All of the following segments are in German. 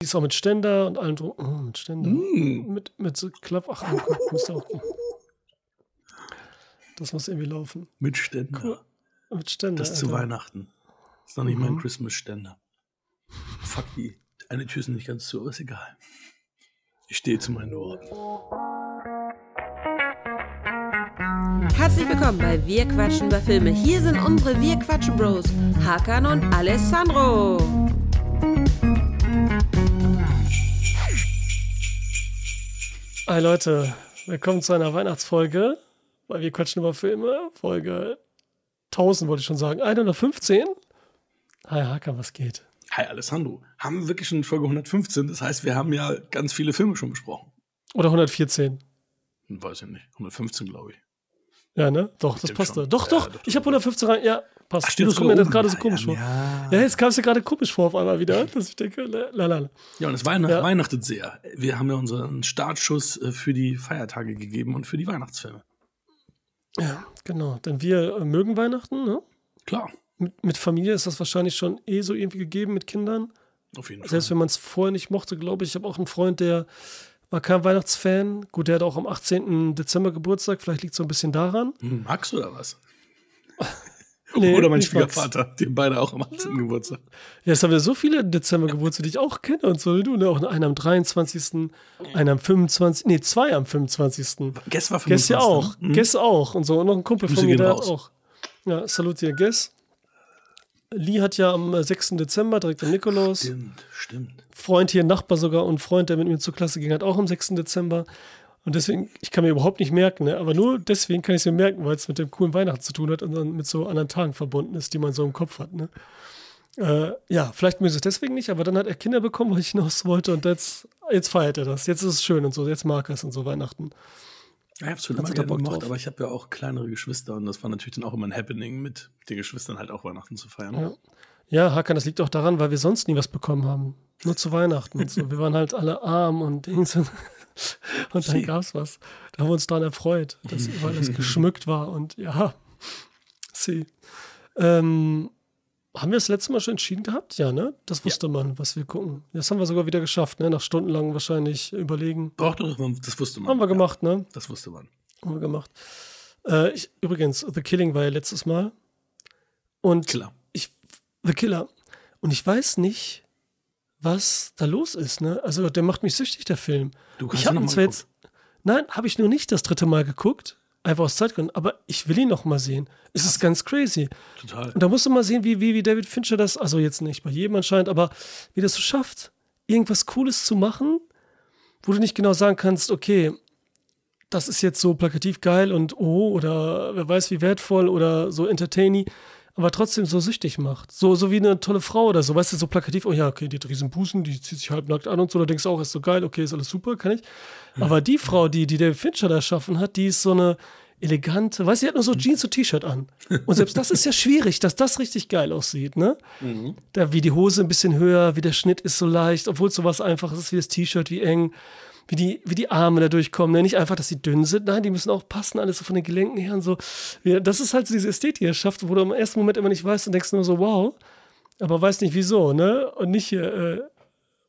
Die ist auch mit Ständer und allem drum. Oh, mit Ständer. Mm. Mit, mit so Klapp. Ach, müsste auch. Das muss irgendwie laufen. Mit Ständer. Cool. Mit Ständer. Das zu Alter. Weihnachten. Ist noch nicht mein Mhm. Christmas-Ständer. Fuck die. Eine Tür ist nicht ganz zu, aber ist egal. Ich stehe zu meinen Worten. Herzlich willkommen bei Wir quatschen über Filme. Hier sind unsere Wir quatschen Bros, Hakan und Alessandro. Hi Leute, willkommen zu einer Weihnachtsfolge, weil wir quatschen über Filme. Folge 1000 wollte ich schon sagen. 115? Hi Hakan, was geht? Hi Alessandro. Haben wir wirklich schon Folge 115? Das heißt, wir haben ja ganz viele Filme schon besprochen. Oder 114? Hm, Weiß ich nicht. 115, glaube ich. Ja, ne? Doch, das denke passt. schon. da. Doch, Ja, doch, doch, ich doch. habe 115 rein. Ja, passt. Ach, jetzt das kommt mir das gerade so Ja, komisch ja, vor. ja. Ja, jetzt kam es dir gerade komisch vor auf einmal wieder, dass ich denke, la la. la. Ja, und es Weihnacht, Ja. weihnachtet sehr. Wir haben ja unseren Startschuss äh, für die Feiertage gegeben und für die Weihnachtsfilme. Ja, genau. Denn wir äh, mögen Weihnachten, ne? Klar, Mit, mit Familie ist das wahrscheinlich schon eh so irgendwie gegeben mit Kindern. auf jeden Fall. Selbst wenn man es vorher nicht mochte, glaube ich. Ich habe auch einen Freund, der war kein Weihnachtsfan. Gut, der hat auch am 18. Dezember Geburtstag. Vielleicht liegt es so ein bisschen daran. Hm, Max oder was? Nee, oder mein. Schwiegervater, die haben beide auch am 18. Geburtstag. Ja, es haben wir so viele Dezember Geburtstag, die ich auch kenne und so. Du, ne? Auch einer am 23., einer am 25., nee, zwei am 25. Guess war Guess ja 25. auch. Hm? Guess auch. Und so. Und noch ein Kumpel von mir, der raus. auch. Ja, salut dir, Guess. Lee hat ja am äh, 6. Dezember, direkt am Nikolaus. Stimmt, stimmt. Freund hier, Nachbar sogar und Freund, der mit mir zur Klasse ging, hat auch am 6. Dezember. Und deswegen, ich kann mir überhaupt nicht merken, ne? aber nur deswegen kann ich es mir merken, weil es mit dem coolen Weihnachten zu tun hat und dann mit so anderen Tagen verbunden ist, die man so im Kopf hat. Ne? Äh, ja, vielleicht mögen sie es deswegen nicht, aber dann hat er Kinder bekommen, weil ich hinaus wollte und jetzt, jetzt feiert er das. Jetzt ist es schön und so, jetzt mag er es und so Weihnachten. Ja, ich hab's schon Hat immer gerne gemacht, aber ich habe ja auch kleinere Geschwister und das war natürlich dann auch immer ein Happening, mit den Geschwistern halt auch Weihnachten zu feiern. Ja. Ja, Hakan, das liegt auch daran, weil wir sonst nie was bekommen haben. Nur zu Weihnachten und so. Wir waren halt alle arm und Dings und, dann Sie. gab's was. Da haben wir uns daran erfreut, dass weil das geschmückt war und ja, sie. Ähm, haben wir das letzte Mal schon entschieden gehabt? Ja, ne? Das wusste man, was wir gucken. Das haben wir sogar wieder geschafft, ne? Nach stundenlang wahrscheinlich überlegen. Doch, doch, das wusste man. Haben wir Ja, gemacht, ne? das wusste man. Haben wir gemacht. Äh, ich, übrigens, The Killing war ja letztes Mal. Und Klar. ich, The Killer. Und ich weiß nicht, was da los ist, ne? Also, der macht mich süchtig, der Film. Du kannst Ich habe ihn zwar jetzt. Nein, habe ich nur nicht das dritte Mal geguckt. Einfach aus Zeitgründen. Aber ich will ihn noch mal sehen. Es ist ganz crazy. Total. Und da musst du mal sehen, wie, wie, wie David Fincher das, also jetzt nicht bei jedem anscheinend, aber wie das so schafft, irgendwas Cooles zu machen, wo du nicht genau sagen kannst, okay, das ist jetzt so plakativ geil und oh, oder wer weiß wie wertvoll oder so entertaining, aber trotzdem so süchtig macht. So, so wie eine tolle Frau oder so, weißt du, so plakativ, oh ja, okay, die hat riesen Busen, die zieht sich halbnackt an und so, da denkst du auch, ist so geil, okay, ist alles super, kann ich. Aber die Frau, die, die David Fincher da erschaffen hat, die ist so eine elegante, weißt du, die hat nur so Jeans und T-Shirt an. Und selbst das ist ja schwierig, dass das richtig geil aussieht, ne? Da wie die Hose ein bisschen höher, wie der Schnitt ist so leicht, obwohl es sowas einfaches ist wie das T-Shirt, wie eng, wie die, wie die Arme da durchkommen. Ne? Nicht einfach, dass sie dünn sind, nein, die müssen auch passen, alles so von den Gelenken her und so. Das ist halt so diese Ästhetik, die er schafft, wo du im ersten Moment immer nicht weißt und denkst nur so, wow, aber weißt nicht wieso, ne? Und nicht hier, äh,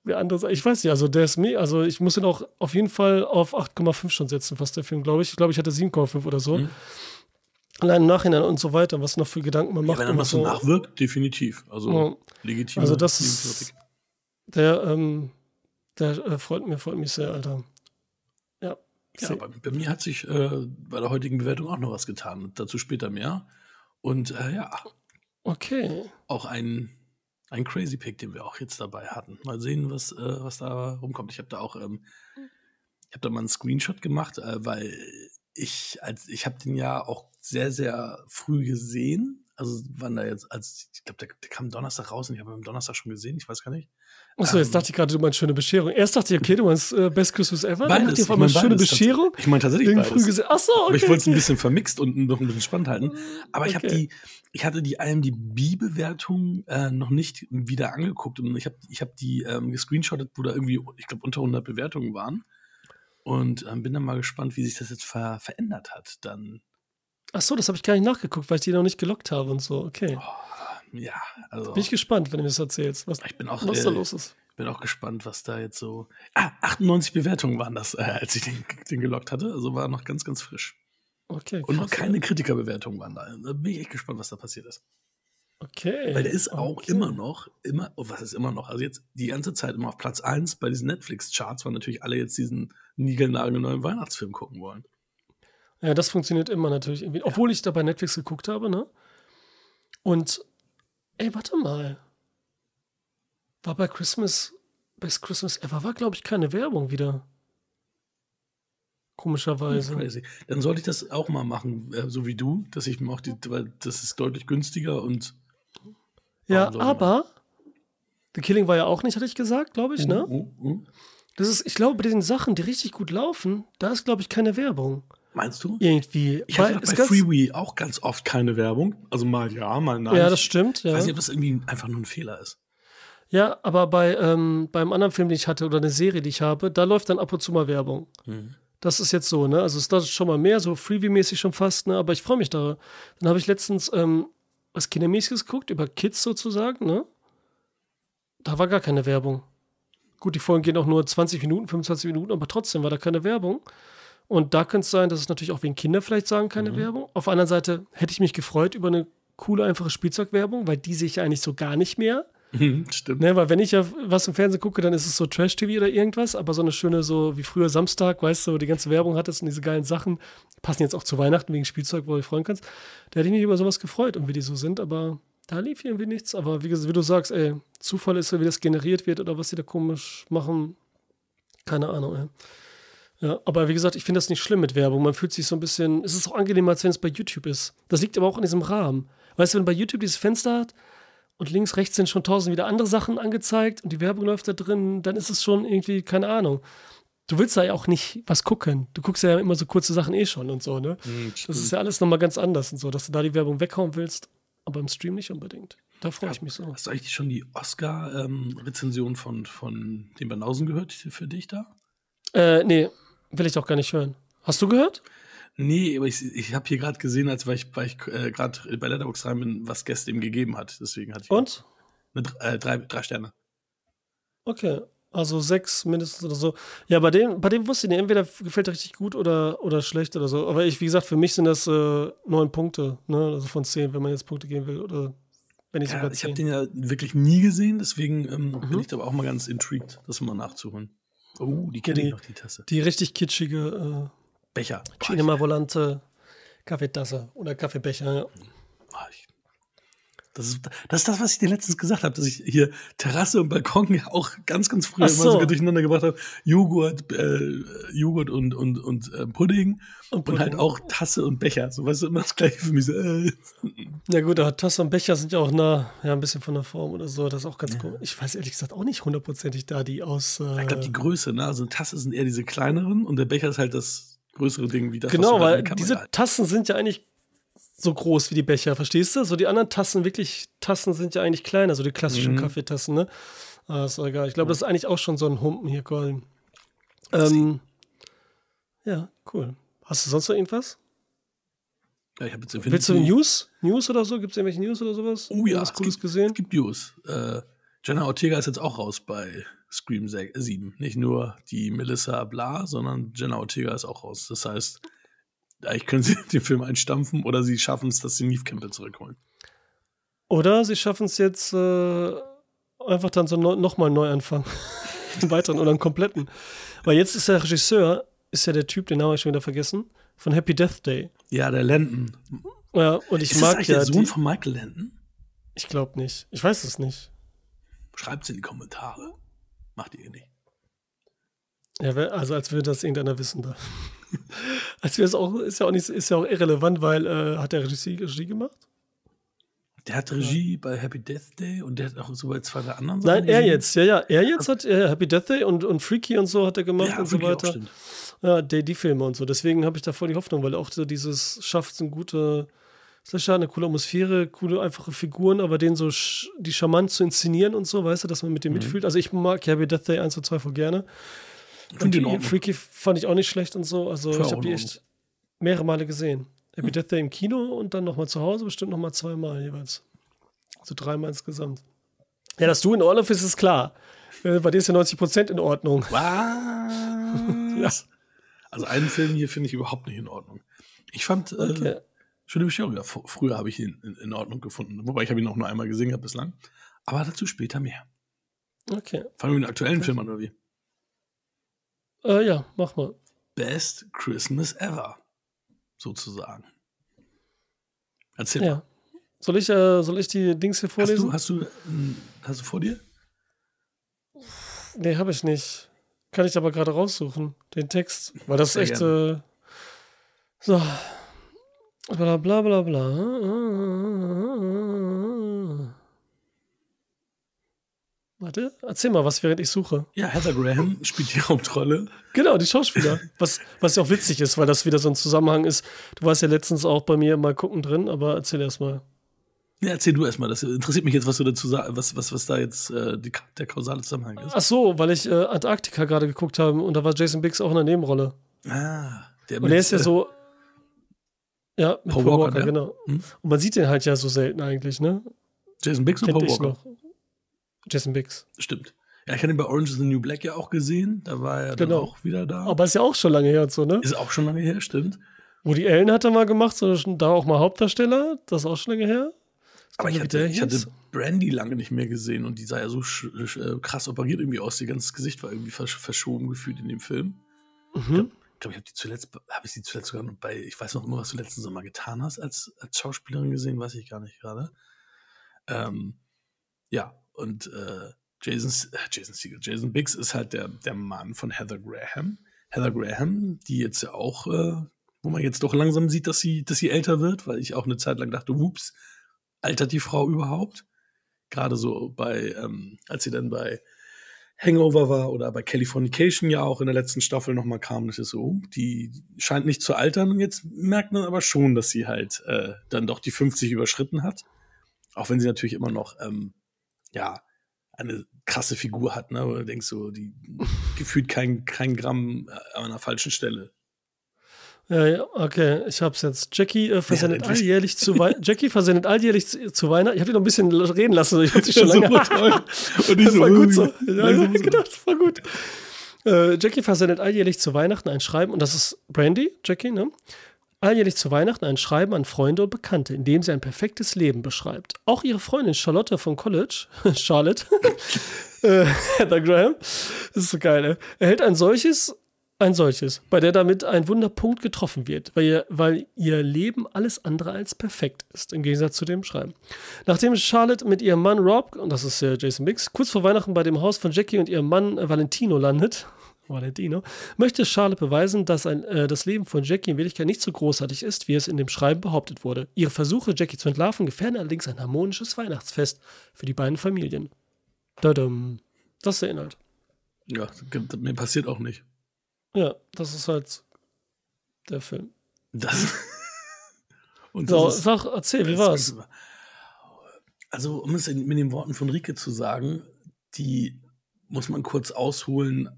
wie andere sagen. Ich weiß nicht, also der ist mir, also ich muss ihn auch auf jeden Fall auf 8,5 schon setzen, fast der Film, glaube ich. Ich glaube, ich hatte 7,5 oder so. Allein im Nachhinein und so weiter, was noch für Gedanken man Mhm. Ja, macht. wenn er immer noch so nachwirkt, definitiv. Also Ja. legitim. Also das ist- Der, ähm, der äh, freut, mir, freut mich sehr, Alter. Ja. Ja, bei, bei mir hat sich äh, bei der heutigen Bewertung auch noch was getan. Dazu später mehr. Und äh, ja, Okay. auch ein, ein Crazy Pick, den wir auch jetzt dabei hatten. Mal sehen, was, äh, was da rumkommt. Ich habe da auch, ähm, ich habe da mal einen Screenshot gemacht, äh, weil ich, als ich habe den ja auch sehr, sehr früh gesehen. Also wann da jetzt, als ich glaube, der, der kam Donnerstag raus und ich habe ihn am Donnerstag schon gesehen, ich weiß gar nicht. Achso, jetzt Ähm, dachte ich gerade, du meinst schöne Bescherung. Erst dachte ich, okay, du meinst äh, Best Christmas ever. Dann dachte ich auf Ich einmal mein schöne beides Bescherung. Ich meine tatsächlich beides. früh gesehen. Achso, okay. Aber ich wollte es ein bisschen vermixt und noch ein bisschen spannend halten. Aber ich habe Okay. die, ich hatte die IMDb-Bewertung äh, noch nicht wieder angeguckt und ich habe ich hab die ähm, gescreenshottet, wo da irgendwie, ich glaube, unter 100 Bewertungen waren. Und ähm, bin dann mal gespannt, wie sich das jetzt ver verändert hat. Dann, Achso, das habe ich gar nicht nachgeguckt, weil ich die noch nicht gelockt habe und so. Okay. ja, also Bin ich gespannt, wenn du mir das erzählst, was, ich bin auch, was da äh, los ist. Bin auch gespannt, was da jetzt so. Ah, 98 Bewertungen waren das, äh, als ich den, den gelockt hatte. Also war noch ganz, ganz frisch. Okay. Und noch krass, keine Kritikerbewertungen waren da. Da bin ich echt gespannt, was da passiert ist. Okay. Weil der ist auch okay. immer noch, immer, oh, was ist immer noch? Also jetzt die ganze Zeit immer auf Platz 1 bei diesen Netflix-Charts, weil natürlich alle jetzt diesen niegelnagelneuen Weihnachtsfilm gucken wollen. Ja, das funktioniert immer natürlich irgendwie. Obwohl ich da bei Netflix geguckt habe, ne? Und, ey, warte mal. War bei Christmas, Best Christmas Ever, war, glaube ich, keine Werbung wieder. Komischerweise. Crazy. Dann sollte ich das auch mal machen, äh, so wie du, dass ich mir auch die, weil das ist deutlich günstiger und Ja, aber The Killing war ja auch nicht, hatte ich gesagt, glaube ich, ne? Uh, uh, uh. Das ist, ich glaube, bei den Sachen, die richtig gut laufen, da ist, glaube ich, keine Werbung. Meinst du? Irgendwie. Ich hatte bei Freewee auch ganz oft keine Werbung. Also mal ja, mal nein. Ja, das stimmt, Ich ja. weiß nicht, ob das irgendwie einfach nur ein Fehler ist. Ja, aber bei ähm, beim anderen Film, den ich hatte, oder eine Serie, die ich habe, da läuft dann ab und zu mal Werbung. Mhm. Das ist jetzt so, ne? Also es ist schon mal mehr, so Freebie-mäßig schon fast, ne? Aber ich freue mich da. Dann habe ich letztens ähm, was Kindermäßiges geguckt, über Kids sozusagen, ne? Da war gar keine Werbung. Gut, die Folgen gehen auch nur 20 Minuten, 25 Minuten, aber trotzdem war da keine Werbung. Und da könnte es sein, dass es natürlich auch wegen Kinder vielleicht sagen, keine Werbung. Auf der anderen Seite hätte ich mich gefreut über eine coole, einfache Spielzeugwerbung, weil die sehe ich ja eigentlich so gar nicht mehr. Mhm, Stimmt. Ne, weil wenn ich ja was im Fernsehen gucke, dann ist es so Trash-TV oder irgendwas, aber so eine schöne, so wie früher Samstag, weißt du, wo die ganze Werbung hattest und diese geilen Sachen, passen jetzt auch zu Weihnachten wegen Spielzeug, wo du dich freuen kannst. Da hätte ich mich über sowas gefreut und wie die so sind, aber da lief irgendwie nichts. Aber wie, wie du sagst, ey, Zufall ist ja, wie das generiert wird oder was die da komisch machen. Keine Ahnung, ey. Ja, aber wie gesagt, ich finde das nicht schlimm mit Werbung. Man fühlt sich so ein bisschen, es ist auch angenehmer, als wenn es bei YouTube ist. Das liegt aber auch in diesem Rahmen. Weißt du, wenn bei YouTube dieses Fenster hat, und links, rechts sind schon tausend wieder andere Sachen angezeigt und die Werbung läuft da drin, dann ist es schon irgendwie, keine Ahnung. Du willst da ja auch nicht was gucken. Du guckst ja immer so kurze Sachen eh schon und so, ne? Mhm, Das ist ja alles nochmal ganz anders und so, dass du da die Werbung weghauen willst, aber im Stream nicht unbedingt. Da freue ich mich so. Hast du eigentlich schon die Oscar-Rezension von, von den Banausen gehört für dich da? Äh, nee, will ich doch gar nicht hören. Hast du gehört? Nee, aber ich, ich habe hier gerade gesehen, als weil ich, weil ich äh, gerade bei Letterboxd rein bin, was Gäste ihm gegeben hat. Deswegen hatte ich Und? Eine, äh, drei, drei Sterne. Okay. Also sechs mindestens oder so. Ja, bei dem, bei dem wusste ich nicht, entweder gefällt er richtig gut oder, oder schlecht oder so. Aber ich, wie gesagt, für mich sind das äh, neun Punkte, ne? Also von zehn, wenn man jetzt Punkte geben will. Oder wenn nicht Ja, sogar ich habe den ja wirklich nie gesehen, deswegen ähm, Mhm. bin ich da aber auch mal ganz intrigued, das mal nachzuholen. Oh, die kenne die- ich noch, die Tasse. Die richtig kitschige Becher. äh, Boah, Cinema Volante Kaffeetasse oder Kaffeebecher. Ja. Ich- Das ist, das ist das, was ich dir letztens gesagt habe, dass ich hier Terrasse und Balkon ja auch ganz, ganz früher Ach immer so. durcheinander gebracht habe. Joghurt, äh, Joghurt und, und, und äh, Pudding und, Pudding. halt auch Tasse und Becher. So weißt du, immer das gleiche für mich. So, äh. Ja gut, aber Tasse und Becher sind ja auch nah, ja, ein bisschen von der Form oder so. Das ist auch ganz cool. Ich weiß ehrlich gesagt auch nicht hundertprozentig da, die aus. Äh, Ich glaube, die Größe, ne? Also eine Tasse sind eher diese kleineren und der Becher ist halt das größere Ding wie das. genau, weil diese Tassen sind ja eigentlich so groß wie die Becher, verstehst du? So die anderen Tassen, wirklich, Tassen sind ja eigentlich kleiner, so die klassischen Mhm. Kaffeetassen, ne? Ah, ist egal. Ich glaube, das ist eigentlich auch schon so ein Humpen hier, Colin. Ähm, ja, cool. Hast du sonst noch irgendwas? Ja, ich hab jetzt Willst du News? News oder so? Gibt es irgendwelche News oder sowas? Oh ja, es Cooles gibt- gesehen? Es gibt News. Äh, Jenna Ortega ist jetzt auch raus bei Scream 7. Nicht nur die Melissa Bla, sondern Jenna Ortega ist auch raus. Das heißt, eigentlich können sie den Film einstampfen oder sie schaffen es, dass sie Neve Campbell zurückholen. Oder sie schaffen es jetzt äh, einfach dann so no, nochmal neu anfangen. einen weiteren oder einen kompletten. Weil jetzt ist der Regisseur, ist ja der Typ, den Namen habe ich schon wieder vergessen, von Happy Death Day. Ja, der Landon. Ja, und ich ist das mag eigentlich ja der Sohn die, von Michael Landon? Ich glaube nicht. Ich weiß es nicht. Schreibt's in die Kommentare. Macht ihr nicht. Ja, also als würde das irgendeiner wissen da. als wäre es auch, ist ja auch nicht, ist ja auch irrelevant, weil äh, hat der Regie, Regie gemacht? Der hat Regie bei Happy Death Day und der hat auch so bei zwei der anderen Nein, Sachen er Regie. jetzt, ja, ja, er jetzt hat äh, Happy Death Day und, und Freaky und so hat er gemacht Ja, und so weiter. Ja, die, die Filme und so. Deswegen habe ich da voll die Hoffnung, weil er auch so dieses schafft, so eine gute, Slasher, eine coole Atmosphäre, coole, einfache Figuren, aber den so sch die charmant zu inszenieren und so, weißt du, dass man mit dem mitfühlt. Also ich mag Happy Death Day 1 und 2 voll gerne. Und die Ordnung. Freaky fand ich auch nicht schlecht und so. Also ich habe die echt mehrere Male gesehen. Happy Death Day im Kino und dann nochmal zu Hause, bestimmt nochmal zweimal jeweils. Also dreimal insgesamt. Ja, dass du in Orloff bist, ist klar. Äh, Bei dir ist ja 90% in Ordnung. Was? Also einen Film hier finde ich überhaupt nicht in Ordnung. Ich fand äh, Okay. Schöne Bescherung, ja, fr- früher habe ich ihn in, in Ordnung gefunden. Wobei ich habe ihn auch nur einmal gesehen gehabt bislang. Aber dazu später mehr. Okay. Fangen wir mit den aktuellen Film an, oder wie? Äh, ja, mach mal. Best Christmas Ever. Sozusagen. Erzähl mal. Ja. Soll ich, äh, soll ich die Dings hier Hast vorlesen? du, hast, du, ähm, hast du vor dir? Nee, habe ich nicht. Kann ich aber gerade raussuchen, den Text. Weil das Sehr ist echt. Äh, so. Bla bla bla bla. Warte, erzähl mal was, während ich suche. Ja, Heather Graham spielt die Hauptrolle. Genau, die Schauspieler. Was, was ja auch witzig ist, weil das wieder so ein Zusammenhang ist. Du warst ja letztens auch bei mir mal gucken drin, aber erzähl erst mal. Ja, erzähl du erstmal. Das interessiert mich jetzt, was du dazu sagst, was, was, was da jetzt äh, die, der kausale Zusammenhang ist. Ach so, weil ich äh, Antarktika gerade geguckt habe und da war Jason Biggs auch in der Nebenrolle. Ah, der Und er ist ja äh, so. Ja, mit Paul Paul, Walker, Walker, ja. genau. Hm. Und man sieht den halt ja so selten eigentlich, ne? Jason Biggs und Paul Walker. noch. Jason Biggs. Stimmt. Ja, ich hatte ihn bei Orange is the New Black ja auch gesehen. Da war er dann Genau. auch wieder da. Aber ist ja auch schon lange her und so, ne? ist auch schon lange her, stimmt. Woody Allen hat er mal gemacht, so da auch mal Hauptdarsteller. Das ist auch schon lange her. Aber ich hatte, ich hatte? Brandy lange nicht mehr gesehen und die sah ja so äh, krass operiert irgendwie aus. Ihr ganzes Gesicht war irgendwie versch verschoben gefühlt in dem Film. Mhm. Ich glaube, ich habe die zuletzt, habe ich sie zuletzt sogar noch bei, ich weiß noch immer, was du letzten Sommer getan hast als, als Schauspielerin gesehen, weiß ich gar nicht gerade. Ähm, ja, und äh, Jason, äh, Jason Segel, Jason Biggs ist halt der, der Mann von Heather Graham. Heather Graham, die jetzt ja auch, äh, wo man jetzt doch langsam sieht, dass sie, dass sie älter wird, weil ich auch eine Zeit lang dachte, ups, altert die Frau überhaupt? Gerade so bei, ähm, als sie dann bei Hangover war oder bei Californication ja auch in der letzten Staffel nochmal kam, das ist so, die scheint nicht zu altern und jetzt merkt man aber schon, dass sie halt äh, dann doch die 50 überschritten hat. Auch wenn sie natürlich immer noch, ähm, ja, eine krasse Figur hat, ne? Wo du denkst so, die gefühlt kein, kein Gramm äh, an einer falschen Stelle. Ja, ja, okay, ich hab's jetzt. Jackie äh, versendet endlich. alljährlich zu Wei Jackie versendet alljährlich zu, zu Weihnachten. Ich habe dich noch ein bisschen reden lassen. Ich hab dich schon lange. toll. Und ich Das war gut so. Ja, so. genau, das war gut. Äh, Jackie versendet alljährlich zu Weihnachten ein Schreiben, und das ist Brandy, Jackie, ne? Alljährlich zu Weihnachten ein Schreiben an Freunde und Bekannte, in dem sie ein perfektes Leben beschreibt. Auch ihre Freundin Charlotte vom College, Charlotte, äh, Heather Graham, das ist so geil, ne? erhält ein solches, ein solches, bei der damit ein Wunderpunkt getroffen wird, weil ihr, weil ihr Leben alles andere als perfekt ist, im Gegensatz zu dem Schreiben. Nachdem Charlotte mit ihrem Mann Rob, und das ist äh, Jason Biggs, kurz vor Weihnachten bei dem Haus von Jackie und ihrem Mann Valentino landet, Valentino, möchte Charlotte beweisen, dass ein, äh, das Leben von Jackie in Wirklichkeit nicht so großartig ist, wie es in dem Schreiben behauptet wurde. Ihre Versuche, Jackie zu entlarven, gefährden allerdings ein harmonisches Weihnachtsfest für die beiden Familien. Dadum. Das ist der Inhalt. Ja, mir passiert auch nicht. Ja, das ist halt der Film. Das. Und So, ist- sag, erzähl, wie war's? Also, um es in- mit den Worten von Rike zu sagen, die muss man kurz ausholen,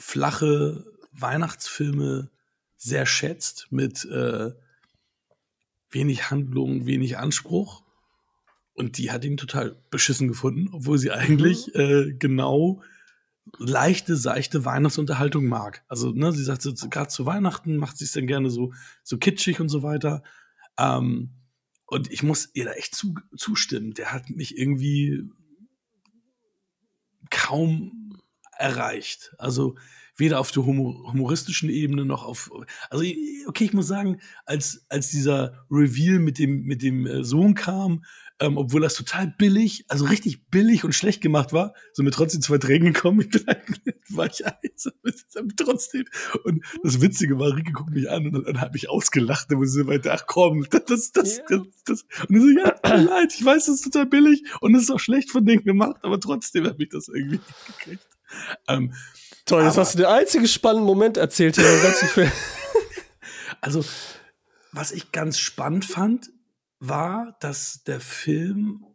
flache Weihnachtsfilme sehr schätzt mit äh, wenig Handlung, wenig Anspruch. Und die hat ihn total beschissen gefunden, obwohl sie eigentlich äh, genau leichte, seichte Weihnachtsunterhaltung mag. Also, ne, sie sagt, so, gerade zu Weihnachten macht sie es dann gerne so, so kitschig und so weiter. Ähm, und ich muss ihr da echt zu, zustimmen. Der hat mich irgendwie kaum erreicht. Also weder auf der humor humoristischen Ebene noch auf. Also okay, ich muss sagen, als als dieser Reveal mit dem mit dem äh, Sohn kam, ähm, obwohl das total billig, also richtig billig und schlecht gemacht war, so mit trotzdem zwei Tränen gekommen. Ich bin war ich eins, trotzdem. Und das Witzige war, Rieke guckt mich an und, und hat mich ausgelacht. Und sie meinte, ach komm, das, das, das, Ja. das, das. Und ich so, ja, tut leid, ich weiß, das ist total billig und es ist auch schlecht von denen gemacht, aber trotzdem hat mich das irgendwie gekriegt. Ähm, Toll, jetzt Aber- hast du den einzigen spannenden Moment erzählt hier im ganzen Film. Also, was ich ganz spannend fand, war, dass der Film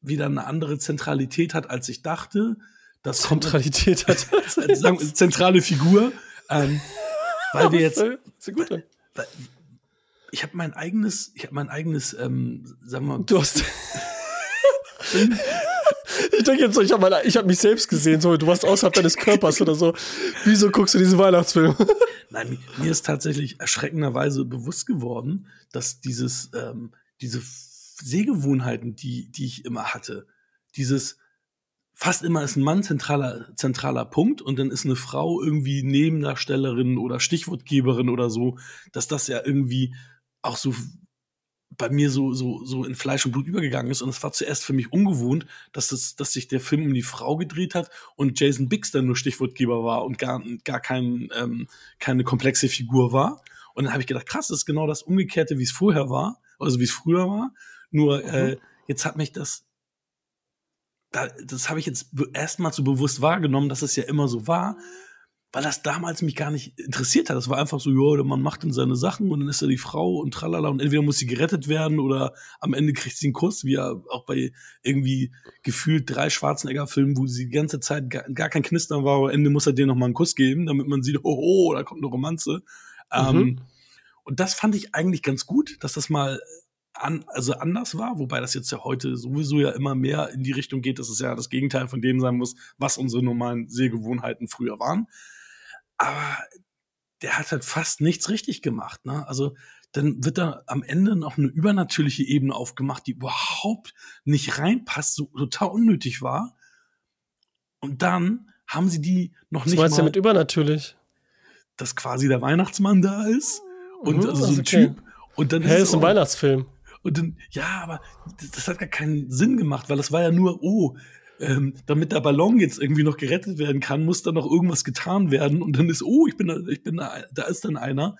wieder eine andere Zentralität hat, als ich dachte. Das Zentralität hat. sagen zentrale Figur. Ähm, weil wir jetzt, an. weil- ich habe mein eigenes, ich habe mein eigenes, ähm, sagen wir mal, Du hast. Ich denke jetzt so, ich habe hab mich selbst gesehen, so, du warst außerhalb deines Körpers oder so. Wieso guckst du diesen Weihnachtsfilm? Nein, mir ist tatsächlich erschreckenderweise bewusst geworden, dass dieses, ähm, diese Sehgewohnheiten, die, die ich immer hatte, dieses, fast immer ist ein Mann zentraler, zentraler Punkt und dann ist eine Frau irgendwie Nebendarstellerin oder Stichwortgeberin oder so, dass das ja irgendwie auch so bei mir so, so, so in Fleisch und Blut übergegangen ist. Und es war zuerst für mich ungewohnt, dass, das, dass sich der Film um die Frau gedreht hat und Jason Biggs dann nur Stichwortgeber war und gar, gar kein, ähm, keine komplexe Figur war. Und dann habe ich gedacht, krass, das ist genau das Umgekehrte, wie es vorher war, also wie es früher war. Nur mhm. äh, jetzt hat mich das, da, das habe ich jetzt erstmal so bewusst wahrgenommen, dass es ja immer so war weil das damals mich gar nicht interessiert hat. Das war einfach so, ja, man macht dann seine Sachen und dann ist er die Frau und tralala und entweder muss sie gerettet werden oder am Ende kriegt sie einen Kuss, wie ja auch bei irgendwie gefühlt drei Schwarzenegger-Filmen, wo sie die ganze Zeit gar, gar kein Knistern war, aber am Ende muss er dir noch mal einen Kuss geben, damit man sieht, oh, oh da kommt eine Romanze. Mhm. Ähm, und das fand ich eigentlich ganz gut, dass das mal an, also anders war, wobei das jetzt ja heute sowieso ja immer mehr in die Richtung geht, dass es ja das Gegenteil von dem sein muss, was unsere normalen Sehgewohnheiten früher waren aber der hat halt fast nichts richtig gemacht. Ne? Also dann wird da am Ende noch eine übernatürliche Ebene aufgemacht, die überhaupt nicht reinpasst, so total unnötig war. Und dann haben sie die noch Was nicht. Was meinst du mit übernatürlich? Dass quasi der Weihnachtsmann da ist und mhm, also so ein okay. Typ. Und dann ist es ist ein Weihnachtsfilm. Und dann, ja, aber das, das, hat gar keinen Sinn gemacht, weil das war ja nur, oh, ähm, damit der Ballon jetzt irgendwie noch gerettet werden kann, muss da noch irgendwas getan werden und dann ist, oh, ich bin da, ich bin da, da ist dann einer.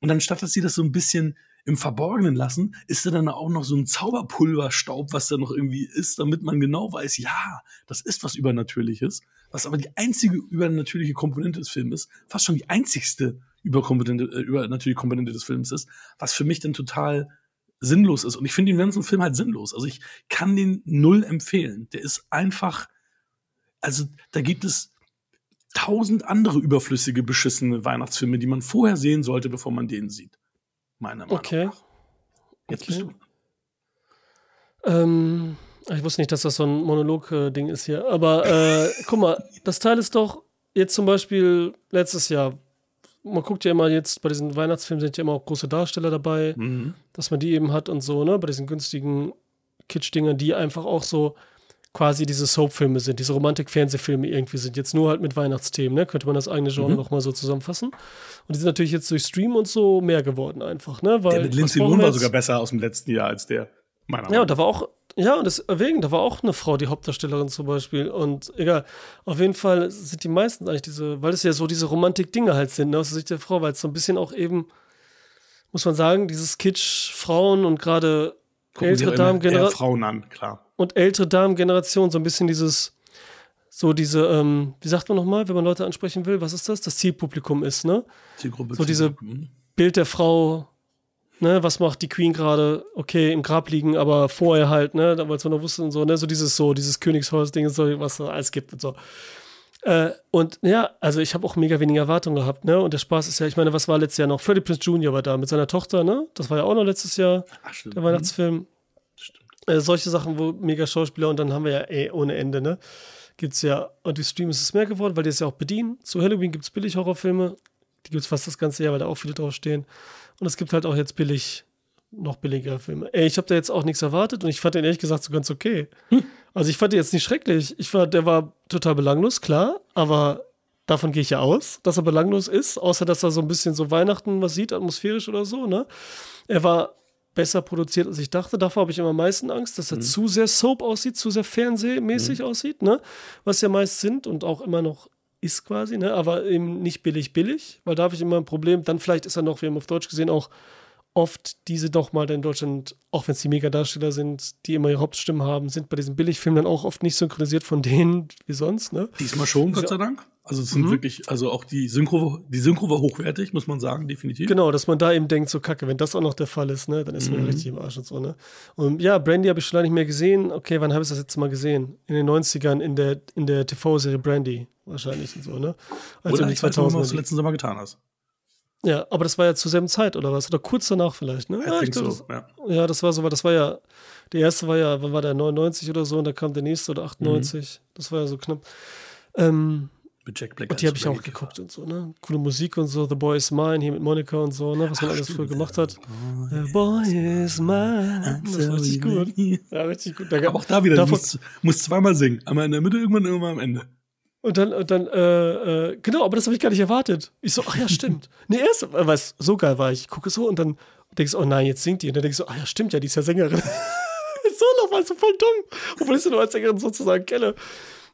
Und anstatt dass sie das so ein bisschen im Verborgenen lassen, ist da dann auch noch so ein Zauberpulverstaub, was da noch irgendwie ist, damit man genau weiß, ja, das ist was Übernatürliches, was aber die einzige übernatürliche Komponente des Films ist, fast schon die einzigste äh, übernatürliche Komponente des Films ist, was für mich dann total sinnlos ist. Und ich finde den ganzen Film halt sinnlos. Also ich kann den null empfehlen. Der ist einfach, also da gibt es tausend andere überflüssige, beschissene Weihnachtsfilme, die man vorher sehen sollte, bevor man den sieht. Meiner Meinung okay. nach. Jetzt okay. bist du. Ähm, ich wusste nicht, dass das so ein Monolog-Ding ist hier. Aber äh, guck mal, das Teil ist doch jetzt zum Beispiel letztes Jahr man guckt ja immer jetzt, bei diesen Weihnachtsfilmen sind ja immer auch große Darsteller dabei, mhm. dass man die eben hat und so, ne? Bei diesen günstigen Kitsch-Dingern, die einfach auch so quasi diese Soap-Filme sind, diese Romantik-Fernsehfilme irgendwie sind, jetzt nur halt mit Weihnachtsthemen, ne? Könnte man das eigene Genre mhm. noch mal so zusammenfassen. Und die sind natürlich jetzt durch Stream und so mehr geworden einfach, ne? Weil, der mit Lindsay Lohan war sogar besser aus dem letzten Jahr als der. Meiner Meinung. Ja, und da war auch, ja, und deswegen, da war auch eine Frau, die Hauptdarstellerin zum Beispiel. Und egal, auf jeden Fall sind die meisten eigentlich diese, weil es ja so diese Romantik-Dinge halt sind, ne, aus der Sicht der Frau, weil es so ein bisschen auch eben, muss man sagen, dieses Kitsch, Frauen und gerade ältere Damengeneration. Frauen an, klar. Und ältere Damengeneration, so ein bisschen dieses, so diese, ähm, wie sagt man nochmal, wenn man Leute ansprechen will, was ist das? Das Zielpublikum ist, ne? Zielgruppe. So diese Bild der Frau, ne, was macht die Queen gerade? Okay, im Grab liegen, aber vorher halt, ne, es man noch wusste und so, ne, so dieses so, dieses Königshaus-Ding, so, was es alles gibt und so. Äh, und ja, also ich habe auch mega wenige Erwartungen gehabt, ne? Und der Spaß ist ja, ich meine, was war letztes Jahr noch? Freddie Prince Jr. war da mit seiner Tochter, ne? Das war ja auch noch letztes Jahr, Ach, der mhm. Weihnachtsfilm. Stimmt. Äh, solche Sachen, wo mega Schauspieler und dann haben wir ja eh ohne Ende, ne? Gibt's ja, und die Stream ist es mehr geworden, weil die es ja auch bedienen. Zu Halloween gibt es billig Horrorfilme, die gibt es fast das ganze Jahr, weil da auch viele draufstehen. Und es gibt halt auch jetzt billig, noch billiger Filme. Ey, ich habe da jetzt auch nichts erwartet und ich fand den ehrlich gesagt so ganz okay. Hm. Also ich fand den jetzt nicht schrecklich. Ich fand, der war total belanglos, klar, aber davon gehe ich ja aus, dass er belanglos ist, außer dass er so ein bisschen so Weihnachten was sieht, atmosphärisch oder so, ne? Er war besser produziert, als ich dachte. Davor habe ich immer am meisten Angst, dass er mhm. zu sehr Soap aussieht, zu sehr Fernsehmäßig mhm. aussieht, ne? Was ja meist sind und auch immer noch ist quasi, ne? aber eben nicht billig billig, weil da habe ich immer ein Problem. Dann vielleicht ist er noch, wir haben auf Deutsch gesehen, auch oft diese doch mal in Deutschland, auch wenn es die Megadarsteller sind, die immer ihre Hauptstimmen haben, sind bei diesen Billigfilmen dann auch oft nicht synchronisiert von denen wie sonst. Ne? Diesmal schon, Gott sei Dank. Also es sind mhm. wirklich, also auch die Synchro, die Synchro war hochwertig, muss man sagen, definitiv. Genau, dass man da eben denkt, so kacke, wenn das auch noch der Fall ist, ne, dann ist man mhm. richtig im Arsch und so, ne. Und ja, Brandy habe ich schon lange nicht mehr gesehen. Okay, wann habe ich das jetzt mal gesehen? In den 90ern in der, in der TV-Serie Brandy wahrscheinlich und so, ne? Also Oder ich 2000 weiß, was du letzten Sommer getan hast. Ja, aber das war ja zur selben Zeit oder was? Oder kurz danach vielleicht, ne? I ja, think glaub, so, ja. das, ja, das war so, weil das war ja, der erste war ja, wann war der, 99 oder so und da kam der nächste oder 98. Das war ja so knapp. Ähm, Mit Jack Black. und die habe ich auch geguckt und so, ne? Coole Musik und so, The Boy is Mine hier mit Monika und so, ne? Was man Ach, alles früher gemacht ja. hat. The Boy is Mine. Das war richtig gut. Ja, richtig gut. Da Aber auch da wieder, du musst, musst zweimal singen. Einmal in der Mitte, irgendwann irgendwann am Ende. Und dann, und dann, äh, äh, genau, aber das habe ich gar nicht erwartet. Ich so, ach ja, stimmt. nee, erst, äh, was so geil war, ich gucke so und dann denkst du, oh nein, jetzt singt die. Und dann denkst du, ach ja, stimmt ja, die ist ja Sängerin. so nochmal, so voll dumm. Obwohl ich sie nur als Sängerin sozusagen kenne.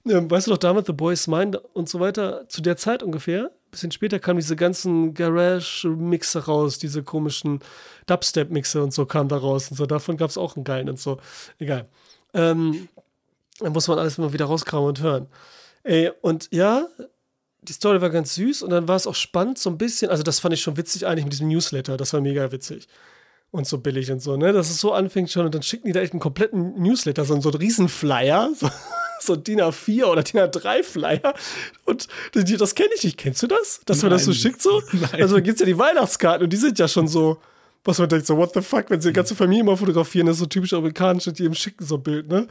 Ähm, weißt du noch, damals The Boys Mind und so weiter, zu der Zeit ungefähr, bisschen später kamen diese ganzen Garage-Mixe raus, diese komischen Dubstep-Mixe und so kamen da raus und so. Davon gab es auch einen geilen und so. Egal. Ähm, dann muss man alles immer wieder rauskramen und hören. Ey, und ja, die Story war ganz süß und dann war es auch spannend, so ein bisschen. Also, das fand ich schon witzig eigentlich mit diesem Newsletter. Das war mega witzig. Und so billig und so, ne? Dass es so anfängt schon und dann schicken die da echt einen kompletten Newsletter, so, so einen riesen Flyer, so, so ein DIN A4 oder DIN A3 Flyer. Und das kenne ich nicht. Kennst du das? Dass man das so schickt so? Nein. Also, da gibt's ja die Weihnachtskarten und die sind ja schon so. Was man denkt, so, what the fuck, wenn sie die ganze Familie mal fotografieren, das ist so typisch amerikanisch, und die eben schicken so ein Bild, ne?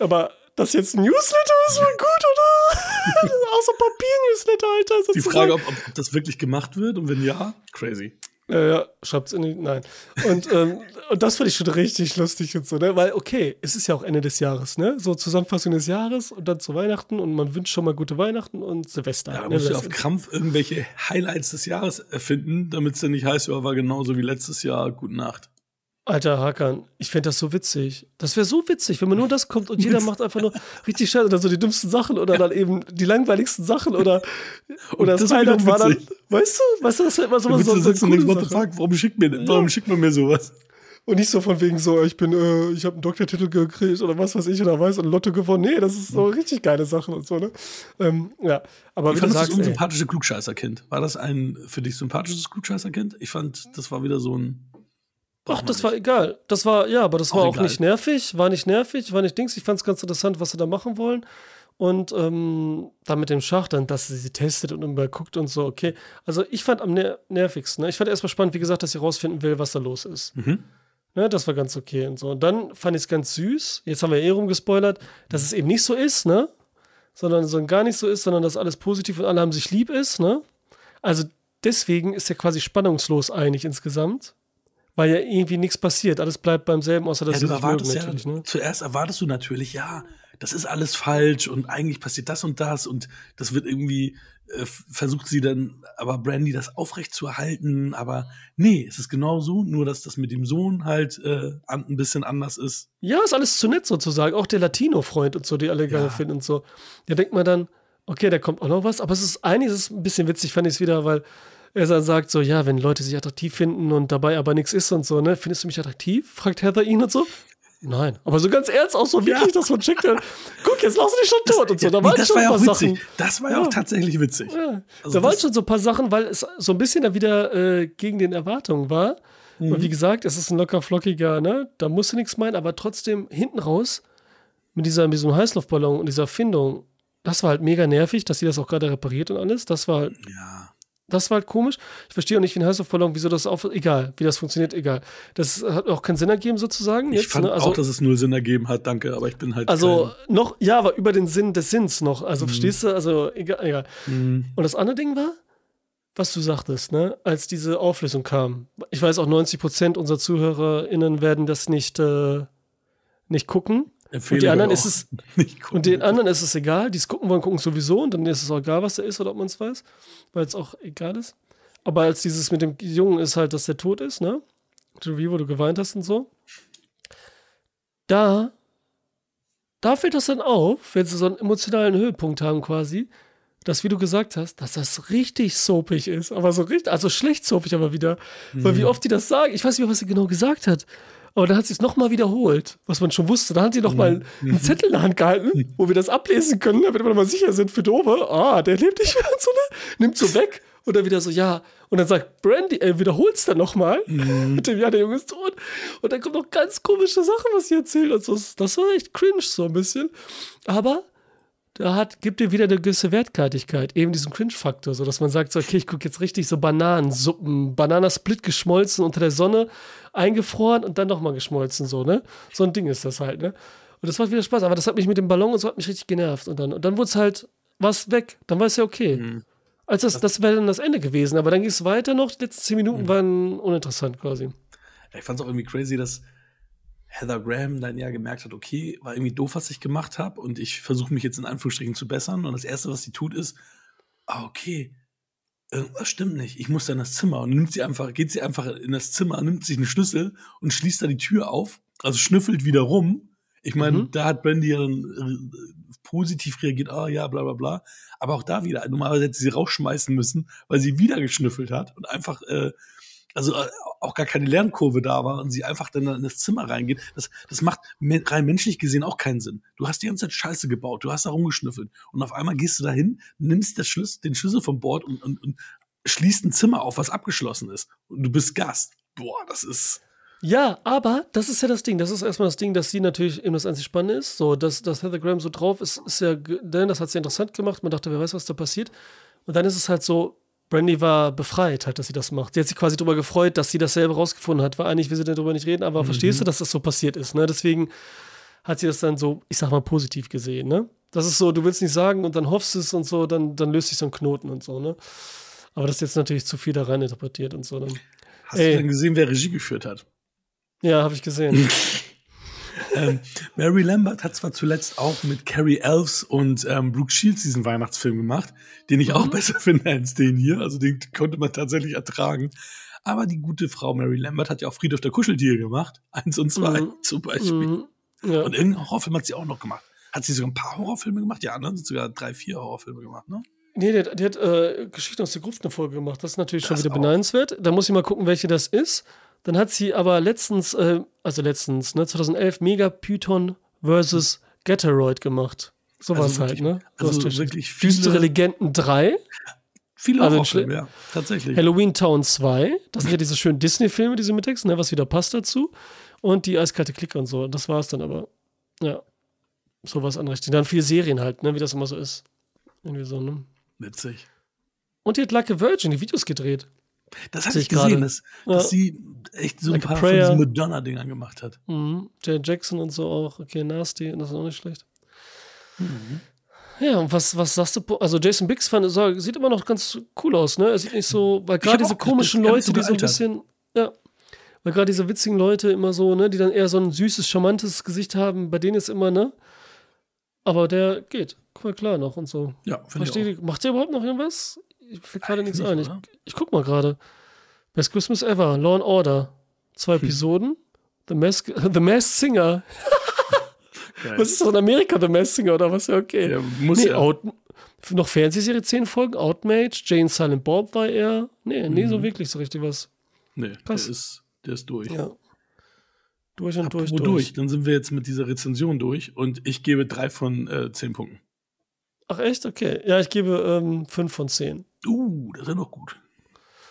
Aber das jetzt ein Newsletter ist voll gut, oder? ein Papier-Newsletter, Alter. Die sozusagen. Frage, ob, ob, das wirklich gemacht wird und wenn ja, crazy. Ja, ja, schreibt's in die, nein. Und, ähm, und das fand ich schon richtig lustig und so, ne? Weil, okay, es ist ja auch Ende des Jahres, ne? So Zusammenfassung des Jahres und dann zu Weihnachten und man wünscht schon mal gute Weihnachten und Silvester. Ja, ne? musst du auf Krampf irgendwelche Highlights des Jahres erfinden, damit es dann nicht heißt, ja, war genauso wie letztes Jahr, gute Nacht. Alter Hakan, ich fände das so witzig. Das wäre so witzig, wenn man nur das kommt und jeder macht einfach nur richtig scheiße oder so die dümmsten Sachen oder dann eben die langweiligsten Sachen oder, oder das war dann, weißt du, weißt du, das ist immer so, Da so, so, coole Sache. warum schickt, mir, warum schickt man mir sowas? Und nicht so von wegen so, ich bin, äh, ich habe einen Doktortitel gekriegt oder was weiß ich oder weiß und Lotto gewonnen. Nee, das ist so richtig geile Sachen und so, ne? Ähm, ja, aber Wie wie fandest du das sagst, unsympathische Klugscheißerkind? War das ein für dich sympathisches Klugscheißerkind? Ich fand, das war wieder so ein. Ach, das war egal. Das war, ja, aber das Auch war auch egal. nicht nervig, war nicht nervig, war nicht Dings. Ich fand es ganz interessant, was sie da machen wollen. Und ähm, dann mit dem Schach, dann, dass sie sie testet und guckt und so, okay. Also ich fand am ner nervigsten. Ne? Ich fand erstmal spannend, wie gesagt, dass sie rausfinden will, was da los ist. Mhm. Ne, das war ganz okay und so. Und dann fand ich es ganz süß. Jetzt haben wir eh rumgespoilert, dass es eben nicht so ist, ne? Sondern so gar nicht so ist, sondern dass alles positiv und alle haben sich lieb ist, ne? Also deswegen ist er quasi spannungslos eigentlich insgesamt. Weil ja irgendwie nichts passiert. Alles bleibt beim selben, außer dass Ja, sie du erwartest mögen ja, natürlich, ne? zuerst erwartest du natürlich, ja, das ist alles falsch und eigentlich passiert das und das und das wird irgendwie, äh, versucht sie dann, aber Brandy das aufrecht zu erhalten, aber nee, es ist genau so, nur dass das mit dem Sohn halt äh, ein bisschen anders ist. Ja, ist alles zu nett sozusagen. Auch der Latino-Freund und so, die alle geil Ja. finden und so. Da denkt man dann, okay, da kommt auch noch was. Aber es ist eigentlich ist es ein bisschen witzig, fand ich es wieder, weil er dann sagt so, ja, wenn Leute sich attraktiv finden und dabei aber nichts ist und so, ne, findest du mich attraktiv? Fragt Heather ihn und so. Nein, aber so ganz ernst auch so wirklich, dass man checkt, ja, guck, jetzt lass dich schon tot und so. Da waren das schon war ein ja paar auch witzig. Sachen. Das war ja Ja. auch tatsächlich witzig. Ja, Also da waren das- schon so ein paar Sachen, weil es so ein bisschen da wieder äh, gegen den Erwartungen war. Mhm. Und wie gesagt, es ist ein locker flockiger, ne? Da musst du nichts meinen, aber trotzdem hinten raus mit, dieser, mit diesem Heißluftballon und dieser Findung, das war halt mega nervig, dass sie das auch gerade repariert und alles. Das war halt, Ja. Das war halt komisch. Ich verstehe auch nicht, wie ein Heißluftballon, wieso das auf, egal, wie das funktioniert, egal. Das hat auch keinen Sinn ergeben sozusagen. Ich jetzt, fand ne? also, auch, dass es null Sinn ergeben hat, danke, aber ich bin halt. also noch, ja, aber über den Sinn des Sinns noch. Mhm. Also verstehst du? Also egal, egal. kein, Und das andere Ding war, was du sagtest, ne, als diese Auflösung kam. Ich weiß auch, 90 Prozent unserer ZuhörerInnen werden das nicht, äh, nicht gucken. Und die anderen ist es, und den anderen ist es egal, die es gucken wollen, gucken sowieso und dann ist es auch egal, was der ist oder ob man es weiß, weil es auch egal ist. Aber als dieses mit dem Jungen ist halt, dass der tot ist, ne? Wie, wo du geweint hast und so. Da, da fällt das dann auf, wenn sie so einen emotionalen Höhepunkt haben quasi, dass, wie du gesagt hast, dass das richtig soapig ist. Aber so richtig, also schlecht soapig aber wieder. Weil wie oft die das sagen, ich weiß nicht mehr, was sie genau gesagt hat. Aber dann hat sie es nochmal wiederholt, was man schon wusste. Da hat sie nochmal einen Zettel in der Hand gehalten, wo wir das ablesen können, damit wir mal sicher sind für Dove. Ah, der lebt nicht mehr und so, ne? Nimmt so weg. Und dann wieder so, ja. Und dann sagt Brandy, äh, wiederholt's dann nochmal. Mit dem, ja, der Junge ist tot. Und dann kommen noch ganz komische Sachen, was sie erzählt. Und so. Das war echt cringe, so ein bisschen. Aber da hat, gibt dir wieder eine gewisse Wertkartigkeit, eben diesen Cringe-Faktor, so dass man sagt, so, okay, ich gucke jetzt richtig so Bananensuppen, Bananasplit geschmolzen unter der Sonne, eingefroren und dann nochmal geschmolzen, so, ne? So ein Ding ist das halt, ne? Und das macht wieder Spaß, aber das hat mich mit dem Ballon und so hat mich richtig genervt. Und dann, und dann wurde es halt, was weg, dann war es ja okay. Mhm. Also das, das wäre dann das Ende gewesen, aber dann ging es weiter noch, die letzten zehn Minuten mhm. waren uninteressant quasi. Ich fand es auch irgendwie crazy, dass Heather Graham dann ja gemerkt hat, okay, war irgendwie doof, was ich gemacht habe und ich versuche mich jetzt in Anführungsstrichen zu bessern und das Erste, was sie tut, ist, ah, okay, irgendwas stimmt nicht, ich muss dann das Zimmer und nimmt sie einfach, geht sie einfach in das Zimmer, nimmt sich einen Schlüssel und schließt da die Tür auf, also schnüffelt wieder rum. Ich meine, mhm. da hat Brandy ja dann äh, positiv reagiert, ah ja, bla bla bla. Aber auch da wieder, normalerweise hätte sie rausschmeißen müssen, weil sie wieder geschnüffelt hat und einfach äh, also äh, auch gar keine Lernkurve da war und sie einfach dann in das Zimmer reingeht, das, das macht rein menschlich gesehen auch keinen Sinn. Du hast die ganze Zeit Scheiße gebaut, du hast da rumgeschnüffelt und auf einmal gehst du dahin, nimmst das Schlüssel, den Schlüssel vom Bord und, und, und schließt ein Zimmer auf, was abgeschlossen ist. Und du bist Gast. Boah, das ist. Ja, aber das ist ja das Ding. Das ist erstmal das Ding, dass sie natürlich eben das einzig Spannende ist. So, dass, dass Heather Graham so drauf ist, ist ja, denn das hat sie interessant gemacht. Man dachte, wer weiß, was da passiert. Und dann ist es halt so, Brandy war befreit, halt, dass sie das macht. Sie hat sich quasi darüber gefreut, dass sie das selber rausgefunden hat. War eigentlich will sie darüber nicht reden, aber mhm. verstehst du, dass das so passiert ist? Ne? Deswegen hat sie das dann so, ich sag mal, positiv gesehen. Ne? Das ist so, du willst nicht sagen und dann hoffst es und so, dann, dann löst sich so ein Knoten und so. Ne? Aber das ist jetzt natürlich zu viel da rein interpretiert und so. Ne? Hast Ey. du denn gesehen, wer Regie geführt hat? Ja, habe ich gesehen. ähm, Mary Lambert hat zwar zuletzt auch mit Carrie Elves und ähm, Brooke Shields diesen Weihnachtsfilm gemacht, den ich auch mhm. besser finde als den hier. Also den konnte man tatsächlich ertragen. Aber die gute Frau Mary Lambert hat ja auch Friedhof der Kuscheltiere gemacht. Eins und zwei mhm. zum Beispiel. Mhm. Ja. Und irgendeinen Horrorfilm hat sie auch noch gemacht. Hat sie sogar ein paar Horrorfilme gemacht? Ja, ne? Sogar drei, vier Horrorfilme gemacht, ne? Nee, die, die hat äh, Geschichten aus der Gruft eine Folge gemacht. Das ist natürlich das schon wieder beneidenswert. Da muss ich mal gucken, welche das ist. Dann hat sie aber letztens, äh, also letztens, ne, 2011 Megapython versus Getaroid gemacht. Sowas also halt, ne? Also wirklich viele, Düstere Legenden 3. Viele also Horrorfilme, ja, tatsächlich. Halloween Town 2. Das sind ja diese schönen Disney-Filme, diese Mittex, ne, was wieder passt dazu. Und die eiskalte Klick und so. Das war es dann aber. Ja. Sowas anrichten. Dann viele Serien halt, ne, wie das immer so ist. Irgendwie so, ne? Witzig. Und die hat a Virgin die Videos gedreht. Das hatte ich gesehen, dass, dass ja. sie echt so like ein paar von diesen Madonna-Dingern gemacht hat. Mhm. Jay Jackson und so auch. Okay, Nasty, das ist auch nicht schlecht. Mhm. Ja, und was, was sagst du? Also Jason Biggs fand, sieht immer noch ganz cool aus, ne? Er sieht nicht so, weil gerade diese komischen Leute, die so ein bisschen, ja, weil gerade diese witzigen Leute immer so, ne, die dann eher so ein süßes, charmantes Gesicht haben, bei denen ist immer, ne? Aber der geht, voll klar noch und so. Ja, Verstehe ich. Macht der überhaupt noch irgendwas? Ich fällt gerade nichts ein. Ich, ich, guck mal gerade. Best Christmas Ever, Law and Order. Zwei hm. Episoden. The Masked, The Masked Singer. was ist das in Amerika, The Masked Singer oder was? Ja, okay. Ja, muss nee, ja. Out, noch Fernsehserie, zehn Folgen, Outmage, Jane Silent Bob war er. Nee, mhm. nee, so mhm. wirklich so richtig was. Nee, Krass. der ist, der ist durch. Ja. Durch und Apropos durch, durch. durch. Dann sind wir jetzt mit dieser Rezension durch und ich gebe drei von äh, zehn Punkten. Ach echt? Okay. Ja, ich gebe ähm, fünf von zehn. Uh, das ist ja noch gut.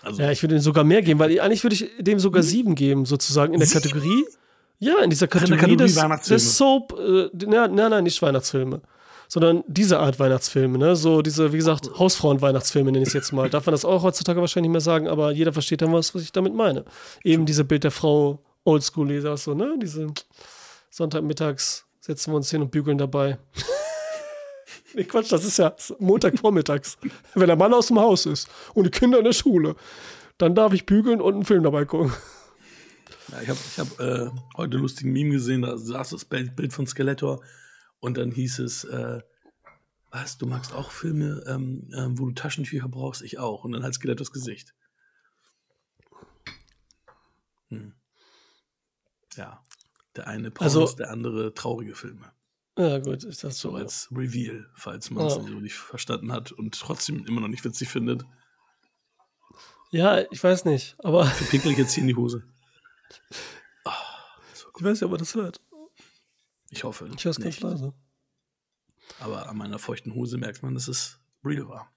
Also, ja, ich würde ihm sogar mehr geben, weil eigentlich würde ich dem sogar sieben geben, sozusagen in der sieben? Kategorie. Ja, in dieser Kategorie, in der Kategorie des, des Soap, äh, nein, nein, nicht Weihnachtsfilme, sondern diese Art Weihnachtsfilme, ne? So diese, wie gesagt, Hausfrauen-Weihnachtsfilme nenne ich es jetzt mal. Darf man das auch heutzutage wahrscheinlich nicht mehr sagen, aber jeder versteht dann was, was ich damit meine. Eben diese Bild der Frau Oldschool-Leser, so, ne? Diese Sonntagmittags setzen wir uns hin und bügeln dabei. Nee, Quatsch, das ist ja Montagvormittags. Wenn der Mann aus dem Haus ist und die Kinder in der Schule, dann darf ich bügeln und einen Film dabei gucken. Ja, ich habe hab, äh, heute einen lustigen Meme gesehen, da saß das Bild von Skeletor und dann hieß es, äh, was, du magst auch Filme, ähm, äh, wo du Taschentücher brauchst? Ich auch. Und dann halt Skeletors Gesicht. Hm. Ja, der eine Pornos, also, der andere traurige Filme. Ja, gut, ist das so. als Reveal, falls man es ja. nicht verstanden hat und trotzdem immer noch nicht witzig findet. Ja, ich weiß nicht, aber. Verpinkel ich jetzt hier in die Hose. Oh, ich weiß ja, ob er das hört. Ich hoffe. Ich höre es ganz leise. Aber an meiner feuchten Hose merkt man, dass es real war.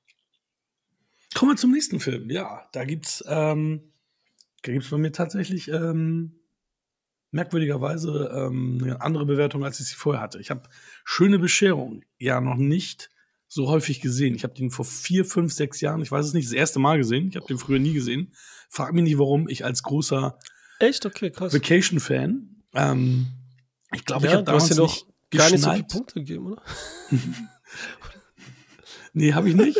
Kommen wir zum nächsten Film. Ja, da gibt's, ähm, da gibt's bei mir tatsächlich ähm, merkwürdigerweise ähm, eine andere Bewertung, als ich sie vorher hatte. Ich habe Schöne Bescherung ja noch nicht so häufig gesehen. Ich habe den vor vier, fünf, sechs Jahren, ich weiß es nicht, das erste Mal gesehen. Ich habe den früher nie gesehen. Frag mich nicht, warum. Ich als großer Echt? Okay, krass. Vacation-Fan, ähm, ich glaube, ich Ja, habe du hast damals dir doch nicht gar nicht so viele. Punkte gegeben, oder? Nee, habe ich nicht.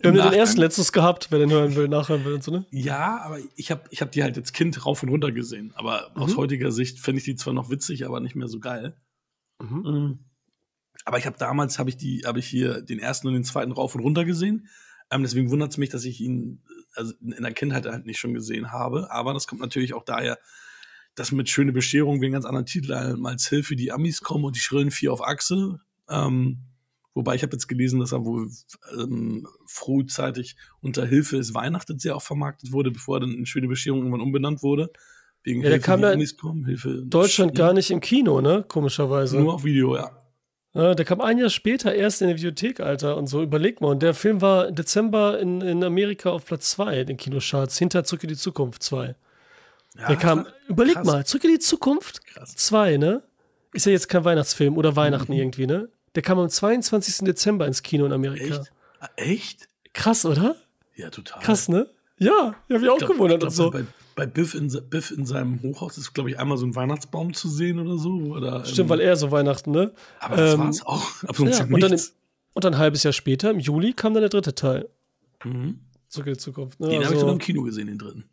Wir haben ja den ersten letztes gehabt, wer den hören will, nachhören will und so, ne? Ja, aber ich habe ich hab die halt als Kind rauf und runter gesehen. Aber aus Mhm. heutiger Sicht fände ich die zwar noch witzig, aber nicht mehr so geil. Mhm. Mhm. Aber ich habe damals habe ich die habe ich hier den ersten und den zweiten rauf und runter gesehen. Ähm, deswegen wundert es mich, dass ich ihn also in der Kindheit halt nicht schon gesehen habe. Aber das kommt natürlich auch daher, dass mit schöne Bescherung wegen ganz anderen Titeln als Hilfe die Amis kommen und die schrillen vier auf Achse. Ähm, wobei ich habe jetzt gelesen, dass er wohl ähm, frühzeitig unter Hilfe ist Weihnachtet sehr auch vermarktet wurde, bevor er dann in schöne Bescherung irgendwann umbenannt wurde. Wegen Ja, der Hilfe, kam ja kommen, Hilfe. Deutschland gar nicht im Kino, ne? Komischerweise. Nur auf Video, ja. Ja, der kam ein Jahr später erst in der Videothek, Alter, und so. Überleg mal. Und der Film war im Dezember in, in Amerika auf Platz 2 in den Kinocharts, hinter Zurück in die Zukunft 2. ja Der kam, überleg krass. mal, Zurück in die Zukunft Krass. 2, ne? Ist ja jetzt kein Weihnachtsfilm oder Weihnachten Mhm. irgendwie, ne? Der kam am 22. Dezember ins Kino in Amerika. Echt? Ah, Echt? Krass, oder? Ja, total. Krass, ne? Ja, ja, hab ich auch Ich glaub- gewundert ich und glaub, so. Bei, bei Biff, in, Biff in seinem Hochhaus ist, glaube ich, einmal so ein Weihnachtsbaum zu sehen oder so. Oder, Stimmt, ähm, weil er so Weihnachten, ne? Aber das ähm, war's auch. Aber Ja, und, dann und dann ein halbes Jahr später, im Juli, kam dann der dritte Teil. Mhm. Zurück in die Zukunft. Ne? Den habe ich Also- sogar im Kino gesehen, den dritten.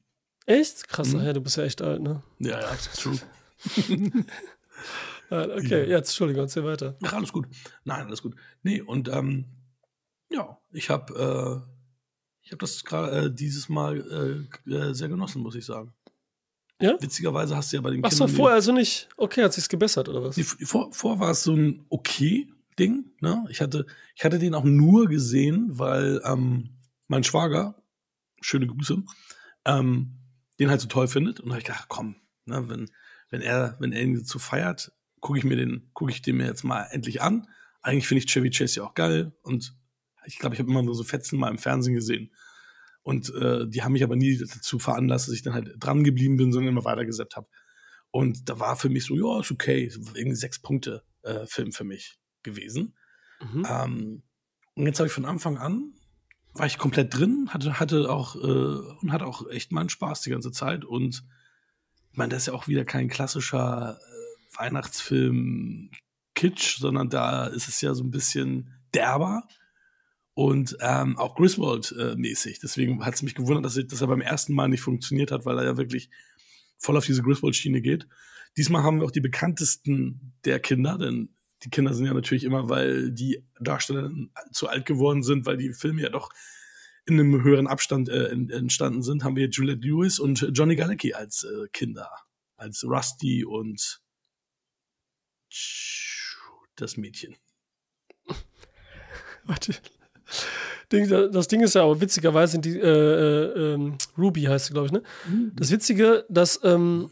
Echt? Krass, Mhm. ach ja, du bist ja echt alt, ne? Ja, ja, true. Ja, okay, jetzt, Entschuldigung, erzähl weiter. Ach, alles gut. Nein, alles gut. Nee, und ähm, ja, ich habe äh, ich habe das gerade äh, dieses Mal äh, äh, sehr genossen, muss ich sagen. Ja? Witzigerweise hast du ja bei den Ach so, Kindern- vorher also nicht. Okay, hat sich's gebessert, oder was? Nee, vor, vor war es so ein okay Ding. Ne? Ich, hatte, ich hatte den auch nur gesehen, weil ähm, mein Schwager, schöne Grüße, ähm, den halt so toll findet. Und da habe ich gedacht, komm, ne, wenn, wenn er, wenn er ihn so feiert, gucke ich mir den, gucke ich den mir jetzt mal endlich an. Eigentlich finde ich Chevy Chase ja auch geil und ich glaube, ich habe immer nur so Fetzen mal im Fernsehen gesehen. Und äh, die haben mich aber nie dazu veranlasst, dass ich dann halt dran geblieben bin, sondern immer weitergesetzt habe. Und da war für mich so, ja, ist okay, irgendwie sechs Punkte äh, Film für mich gewesen. Mhm. Ähm, und jetzt habe ich von Anfang an, war ich komplett drin, hatte, hatte auch, äh, und hatte auch echt meinen Spaß die ganze Zeit. Und ich meine, das ist ja auch wieder kein klassischer äh, Weihnachtsfilm Kitsch, sondern da ist es ja so ein bisschen derber und ähm, auch Griswold-mäßig. Deswegen hat es mich gewundert, dass, ich, dass er beim ersten Mal nicht funktioniert hat, weil er ja wirklich voll auf diese Griswold-Schiene geht. Diesmal haben wir auch die bekanntesten der Kinder, denn die Kinder sind ja natürlich immer, weil die Darsteller zu alt geworden sind, weil die Filme ja doch in einem höheren Abstand äh, en- entstanden sind, haben wir Juliette Lewis und Johnny Galecki als äh, Kinder, als Rusty und das Mädchen. Das Ding ist ja aber witzigerweise sind die, äh, äh, ähm, Ruby heißt sie, glaube ich, ne? Das Witzige, dass ähm,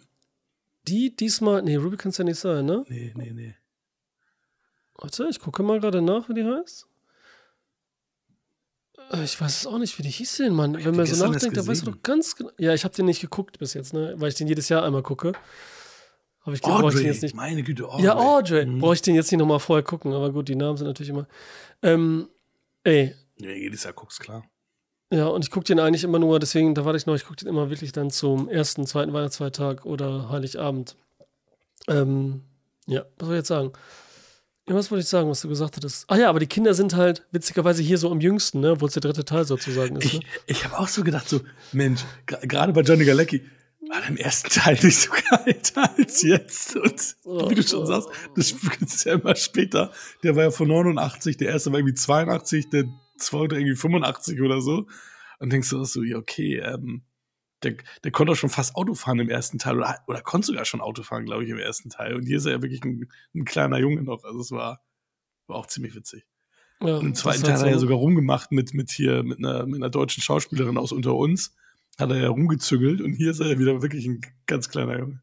die diesmal, nee, Ruby kann es ja nicht sein, ne? Nee, nee, nee. Warte, ich gucke mal gerade nach, wie die heißt. Äh, Ich weiß es auch nicht, wie die hieß denn, Mann. Wenn man so nachdenkt, dann weiß man gesehen. doch ganz genau. Ja, ich habe den nicht geguckt bis jetzt, ne? Weil ich den jedes Jahr einmal gucke. Aber ich brauche ich den jetzt nicht. meine Güte, Audrey. Ja, Audrey. Mhm. Brauche ich den jetzt nicht nochmal vorher gucken, aber gut, die Namen sind natürlich immer. Ähm, ey, Nee, jedes Jahr guckst, klar. ja, und ich gucke den eigentlich immer nur, deswegen, da warte ich noch, ich gucke den immer wirklich dann zum ersten, zweiten Weihnachtsfeiertag oder Heiligabend. Ähm, ja, was soll ich jetzt sagen? Ja, was wollte ich sagen, was du gesagt hattest? Ah ja, aber die Kinder sind halt witzigerweise hier so am jüngsten, ne? Obwohl es der dritte Teil sozusagen ist, Ich, ne? ich habe auch so gedacht, so, Mensch, gerade bei Johnny Galecki war der im ersten Teil nicht so geil als jetzt. Und wie du schon sagst, das ist ja immer später. Der war ja von 89, der erste war irgendwie 82, der zweite irgendwie 85 oder so. Und denkst du so, ja, okay, ähm, der, der konnte auch schon fast Auto fahren im ersten Teil oder, oder konnte sogar schon Auto fahren, glaube ich, im ersten Teil. Und hier ist er ja wirklich ein, ein kleiner Junge noch. Also es war, war auch ziemlich witzig. Ja, Und im zweiten Teil hat er ja so, sogar rumgemacht mit, mit hier, mit einer, mit einer deutschen Schauspielerin aus unter uns. Hat er ja rumgezüngelt und hier ist er ja wieder wirklich ein ganz kleiner Junge.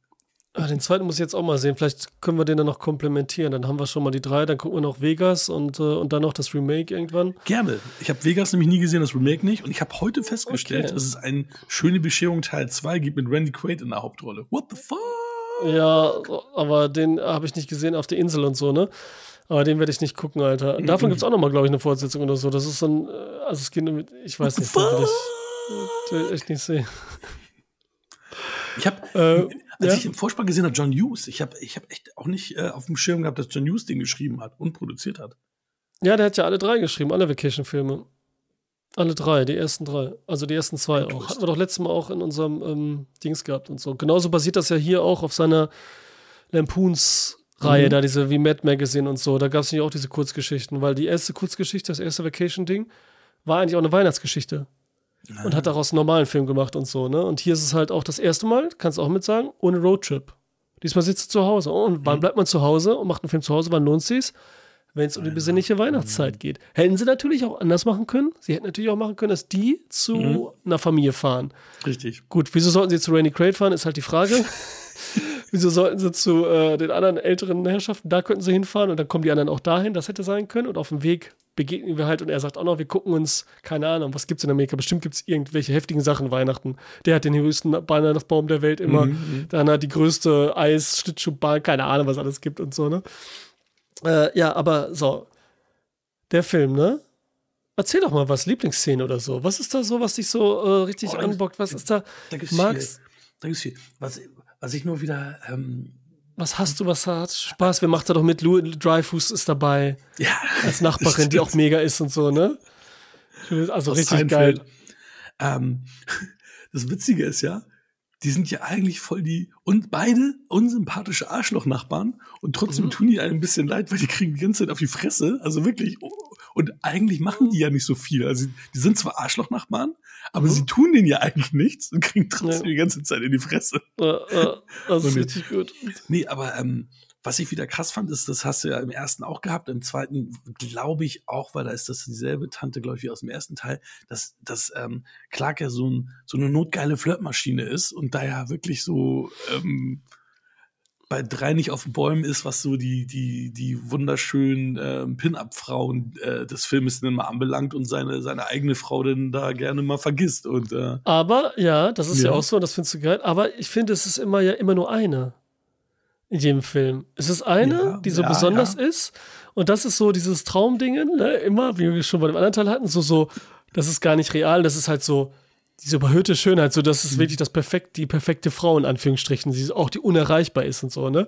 Ah, den zweiten muss ich jetzt auch mal sehen. Vielleicht können wir den dann noch komplementieren. Dann haben wir schon mal die drei, dann gucken wir noch Vegas und, äh, und dann noch das Remake irgendwann. Gerne. Ich habe Vegas nämlich nie gesehen, das Remake nicht. Und ich habe heute festgestellt, Okay. dass es ein Schöne Bescherung Teil 2 gibt mit Randy Quaid in der Hauptrolle. What the fuck? Ja, aber den habe ich nicht gesehen auf der Insel und so, ne? Aber den werde ich nicht gucken, Alter. Davon gibt es auch nochmal, glaube ich, eine Fortsetzung oder so. Das ist so ein, äh, also es geht mit, ich weiß nicht, den will ich echt nicht sehen. Ich habe, äh, als ja? ich im Vorspann gesehen habe, John Hughes, ich habe ich hab echt auch nicht äh, auf dem Schirm gehabt, dass John Hughes den geschrieben hat und produziert hat. Ja, der hat ja alle drei geschrieben, alle Vacation-Filme. Alle drei, die ersten drei. Also die ersten zwei auch. Hatten wir doch letztes Mal auch in unserem ähm, Dings gehabt und so. Genauso basiert das ja hier auch auf seiner Lampoons-Reihe, mhm. da diese wie Mad Magazine und so. Da gab es nämlich auch diese Kurzgeschichten, weil die erste Kurzgeschichte, das erste Vacation-Ding, war eigentlich auch eine Weihnachtsgeschichte. Ah. Und hat daraus einen normalen Film gemacht und so, ne? Und hier ist es halt auch das erste Mal, kannst du auch mit sagen, ohne Roadtrip. Diesmal sitzt du zu Hause. Oh, und wann mhm. bleibt man zu Hause und macht einen Film zu Hause? Wann lohnt sich's? wenn es um die besinnliche Weihnachtszeit geht. Hätten sie natürlich auch anders machen können. Sie hätten natürlich auch machen können, dass die zu mhm. einer Familie fahren. Richtig. Gut, wieso sollten sie zu Randy Quaid fahren, ist halt die Frage. wieso sollten sie zu äh, den anderen älteren Herrschaften, da könnten sie hinfahren und dann kommen die anderen auch dahin, das hätte sein können. Und auf dem Weg begegnen wir halt und er sagt auch noch, wir gucken uns, keine Ahnung, was gibt es in Amerika? Bestimmt gibt es irgendwelche heftigen Sachen Weihnachten. Der hat den höchsten Weihnachtsbaum der Welt immer. Mhm, mhm. Dann hat die größte Eis-Schlittschuhbahn, keine Ahnung, was alles gibt und so, ne? Äh, ja, aber so. Der Film, ne? Erzähl doch mal was, Lieblingsszene oder so. Was ist da so, was dich so äh, richtig oh, anbockt? Was ist da? Da gibt's Max? Viel. Da gibt's viel. Was, was ich nur wieder. Ähm, was hast du, was hat Spaß? Wer macht da doch mit? Louis Dreyfus ist dabei. Ja. Als Nachbarin, die auch mega ist und so, ne? Also Aus richtig Seinfeld. geil. Ähm, das Witzige ist ja, die sind ja eigentlich voll die und beide unsympathische Arschloch-Nachbarn und trotzdem mhm. tun die einem ein bisschen leid, weil die kriegen die ganze Zeit auf die Fresse. Also wirklich. Und eigentlich machen die ja nicht so viel. Also die sind zwar Arschloch-Nachbarn, aber mhm. sie tun denen ja eigentlich nichts und kriegen trotzdem ja. die ganze Zeit in die Fresse. Ja, ja, das ist richtig gut. Nee, aber ähm, was ich wieder krass fand, ist, das hast du ja im ersten auch gehabt, im zweiten glaube ich auch, weil da ist das dieselbe Tante, glaube ich, wie aus dem ersten Teil, dass, dass ähm, Clark ja so, ein, so eine notgeile Flirtmaschine ist und da ja wirklich so ähm, bei drei nicht auf den Bäumen ist, was so die, die, die wunderschönen äh, Pin-Up-Frauen äh, des Filmes dann mal anbelangt und seine, seine eigene Frau dann da gerne mal vergisst. Und, äh, aber, ja, das ist ja. ja auch so, das findest du geil, aber ich finde, es ist immer ja immer nur eine in jedem Film. Es ist eine, ja, die so ja, besonders ist. Und das ist so dieses Traumdingen, ne? immer, wie wir schon bei dem anderen Teil hatten, so, so, das ist gar nicht real, das ist halt so, diese überhöhte Schönheit, so dass es mhm. wirklich das perfekt, die perfekte Frau in Anführungsstrichen, sie auch die unerreichbar ist und so, ne?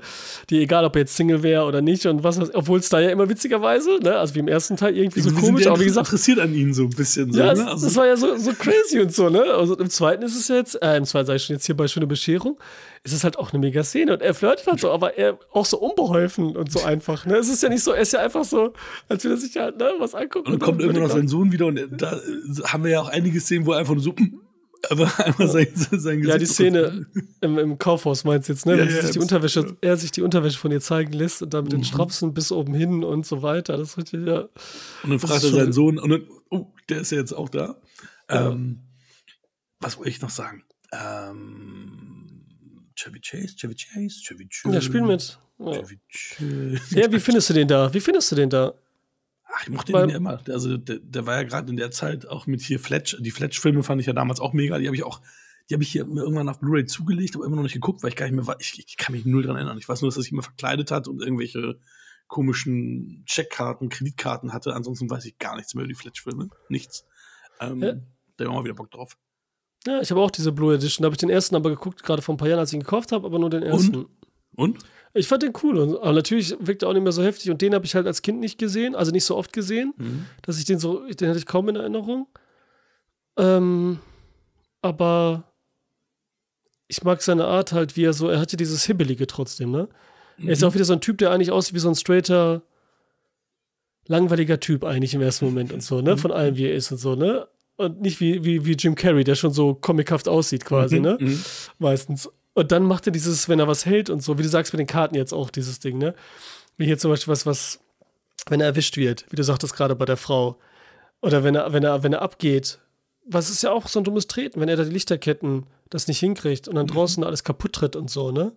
Die egal, ob er jetzt Single wäre oder nicht und was, obwohl es da ja immer witzigerweise, ne? Also wie im ersten Teil irgendwie so komisch, aber wie gesagt. interessiert an ihnen so ein bisschen. So, ja, ne? also das war ja so, so crazy und so, ne? Also im zweiten ist es jetzt, äh, im zweiten sage ich schon jetzt hier bei Schöne Bescherung, ist es halt auch eine mega Szene und er flirtet halt so, aber er auch so unbeholfen und so einfach, ne? Es ist ja nicht so, er ist ja einfach so, als würde er sich halt, ne, was angucken. Und dann kommt irgendwann noch sein Sohn wieder und da haben wir ja auch einige Szenen, wo er einfach nur so, aber einmal sein, sein Gesicht. Ja, die Szene im, im, Kaufhaus meinst du jetzt, ne? Ja, Wenn ja, sich die Unterwäsche, ja. er sich die Unterwäsche von ihr zeigen lässt und dann mit mhm. den Strapsen bis oben hin und so weiter. Das ist richtig, ja. Und dann fragt er seinen Sohn, und dann, oh, der ist ja jetzt auch da. Ähm, was wollte ich noch sagen? Ähm, Chevy Chase, Chevy Chase, Chevy Chase. Ja, spiel mit. Ja. Chevy Chase. Ja, wie findest du den da? Wie findest du den da? Ach, ich mochte den ja immer. Also der, der war ja gerade in der Zeit auch mit hier Fletch. Die Fletch-Filme fand ich ja damals auch mega. Die habe ich auch, die habe ich hier irgendwann nach Blu-ray zugelegt, aber immer noch nicht geguckt, weil ich gar nicht mehr war. Ich, ich kann mich null dran erinnern. Ich weiß nur, dass er sich immer verkleidet hat und irgendwelche komischen Checkkarten, Kreditkarten hatte. Ansonsten weiß ich gar nichts mehr über die Fletch-Filme. Nichts. Ähm, ja. Da haben wir mal wieder Bock drauf. Ja, ich habe auch diese Blue Edition. Da habe ich den ersten aber geguckt, gerade vor ein paar Jahren, als ich ihn gekauft habe, aber nur den ersten. Und? Und? Ich fand den cool. Aber natürlich wirkt er auch nicht mehr so heftig. Und den habe ich halt als Kind nicht gesehen, also nicht so oft gesehen, mhm. dass ich den so, den hatte ich kaum in Erinnerung. Ähm, aber ich mag seine Art halt, wie er so, er hatte dieses Hibbelige trotzdem, ne? Mhm. Er ist ja auch wieder so ein Typ, der eigentlich aussieht wie so ein straighter, langweiliger Typ eigentlich im ersten Moment und so, ne? Mhm. Von allem, wie er ist und so, ne? Und nicht wie, wie, wie Jim Carrey, der schon so comichaft aussieht quasi, mhm. ne? Mhm. Meistens. Und dann macht er dieses, wenn er was hält und so, wie du sagst mit den Karten jetzt auch, dieses Ding, ne? Wie hier zum Beispiel was, was, wenn er erwischt wird, wie du sagtest gerade bei der Frau. Oder wenn er, wenn er, wenn er abgeht. Was ist ja auch so ein dummes Treten, wenn er da die Lichterketten das nicht hinkriegt und dann mhm. draußen alles kaputt tritt und so, ne?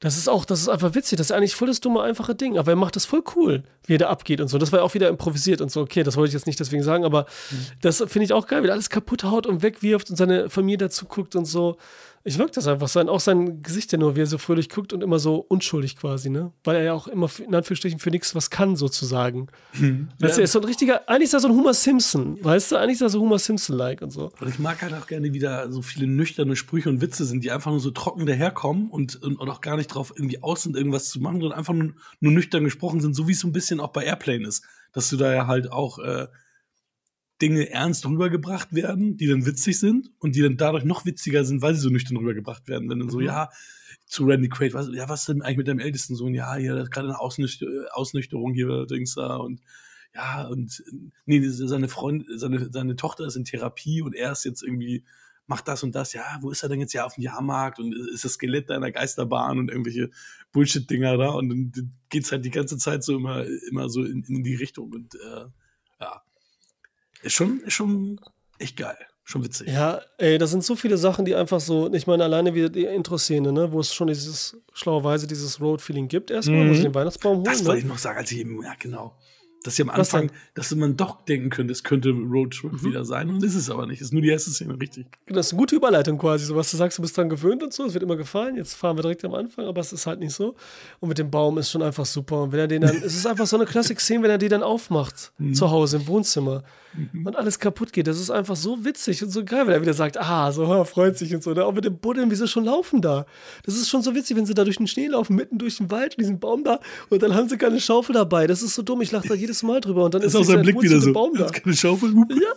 Das ist auch, das ist einfach witzig. Das ist eigentlich voll das dumme, einfache Ding. Aber er macht das voll cool, wie er da abgeht und so. Das war ja auch wieder improvisiert und so. Okay, das wollte ich jetzt nicht deswegen sagen, aber mhm. das finde ich auch geil, wie er alles kaputt haut und wegwirft und seine Familie dazu guckt und so. Ich wirkt das einfach sein, auch sein Gesicht ja nur, wie er so fröhlich guckt und immer so unschuldig quasi, ne? Weil er ja auch immer in Anführungsstrichen für nichts was kann, sozusagen. Hm. Weißt ja. du, er ist so ein richtiger, eigentlich ist er so ein Homer Simpson, weißt du? Eigentlich ist er so Homer Simpson-like und so. Und ich mag halt auch gerne, wie da so viele nüchterne Sprüche und Witze sind, die einfach nur so trocken daherkommen und, und, und auch gar nicht drauf irgendwie aus sind, irgendwas zu machen, sondern einfach nur, nur nüchtern gesprochen sind, so wie es so ein bisschen auch bei Airplane ist. Dass du da ja halt auch äh, Dinge ernst rübergebracht werden, die dann witzig sind und die dann dadurch noch witziger sind, weil sie so nüchtern rübergebracht werden. Wenn dann so, mhm. ja, zu Randy Quaid, was, ja, was denn eigentlich mit deinem ältesten Sohn? Ja, hier, das gerade eine Ausnüchter Ausnüchterung hier, Dings da und ja, und nee, seine Freund, seine, seine Tochter ist in Therapie und er ist jetzt irgendwie, macht das und das, ja, wo ist er denn jetzt ja auf dem Jahrmarkt und ist das Skelett da in der Geisterbahn und irgendwelche Bullshit-Dinger da und dann geht's halt die ganze Zeit so immer, immer so in, in die Richtung und äh, ja, ist schon, ist schon echt geil. Schon witzig. Ja, ey, da sind so viele Sachen, die einfach so, ich meine, alleine wie die Intro-Szene, ne, wo es schon dieses, schlauerweise dieses Road-Feeling gibt, erstmal, mhm. wo sie den Weihnachtsbaum holen. Das wollte ne? ich noch sagen, als ich eben, ja, genau dass sie am Anfang, dass man doch denken könnte, es könnte Roadtrip mhm. wieder sein und ist es aber nicht. Es ist nur die erste Szene, richtig. Das ist eine gute Überleitung quasi, so was du sagst, du bist dran gewöhnt und so, es wird immer gefallen, jetzt fahren wir direkt am Anfang, aber es ist halt nicht so. Und mit dem Baum ist schon einfach super. Und wenn er den dann, es ist einfach so eine Klassik-Szene, wenn er die dann aufmacht, mhm. zu Hause im Wohnzimmer mhm. und alles kaputt geht. Das ist einfach so witzig und so geil, wenn er wieder sagt, ah, so hör, freut sich und so. Ne? Auch mit dem Buddeln, wie sie schon laufen da. Das ist schon so witzig, wenn sie da durch den Schnee laufen, mitten durch den Wald, diesen Baum da und dann haben sie keine Schaufel dabei. Das ist so dumm, ich lache da jedes Mal drüber und dann ist ist auch sein Blick wieder so. Baum da. Keine Schaufel. Ja.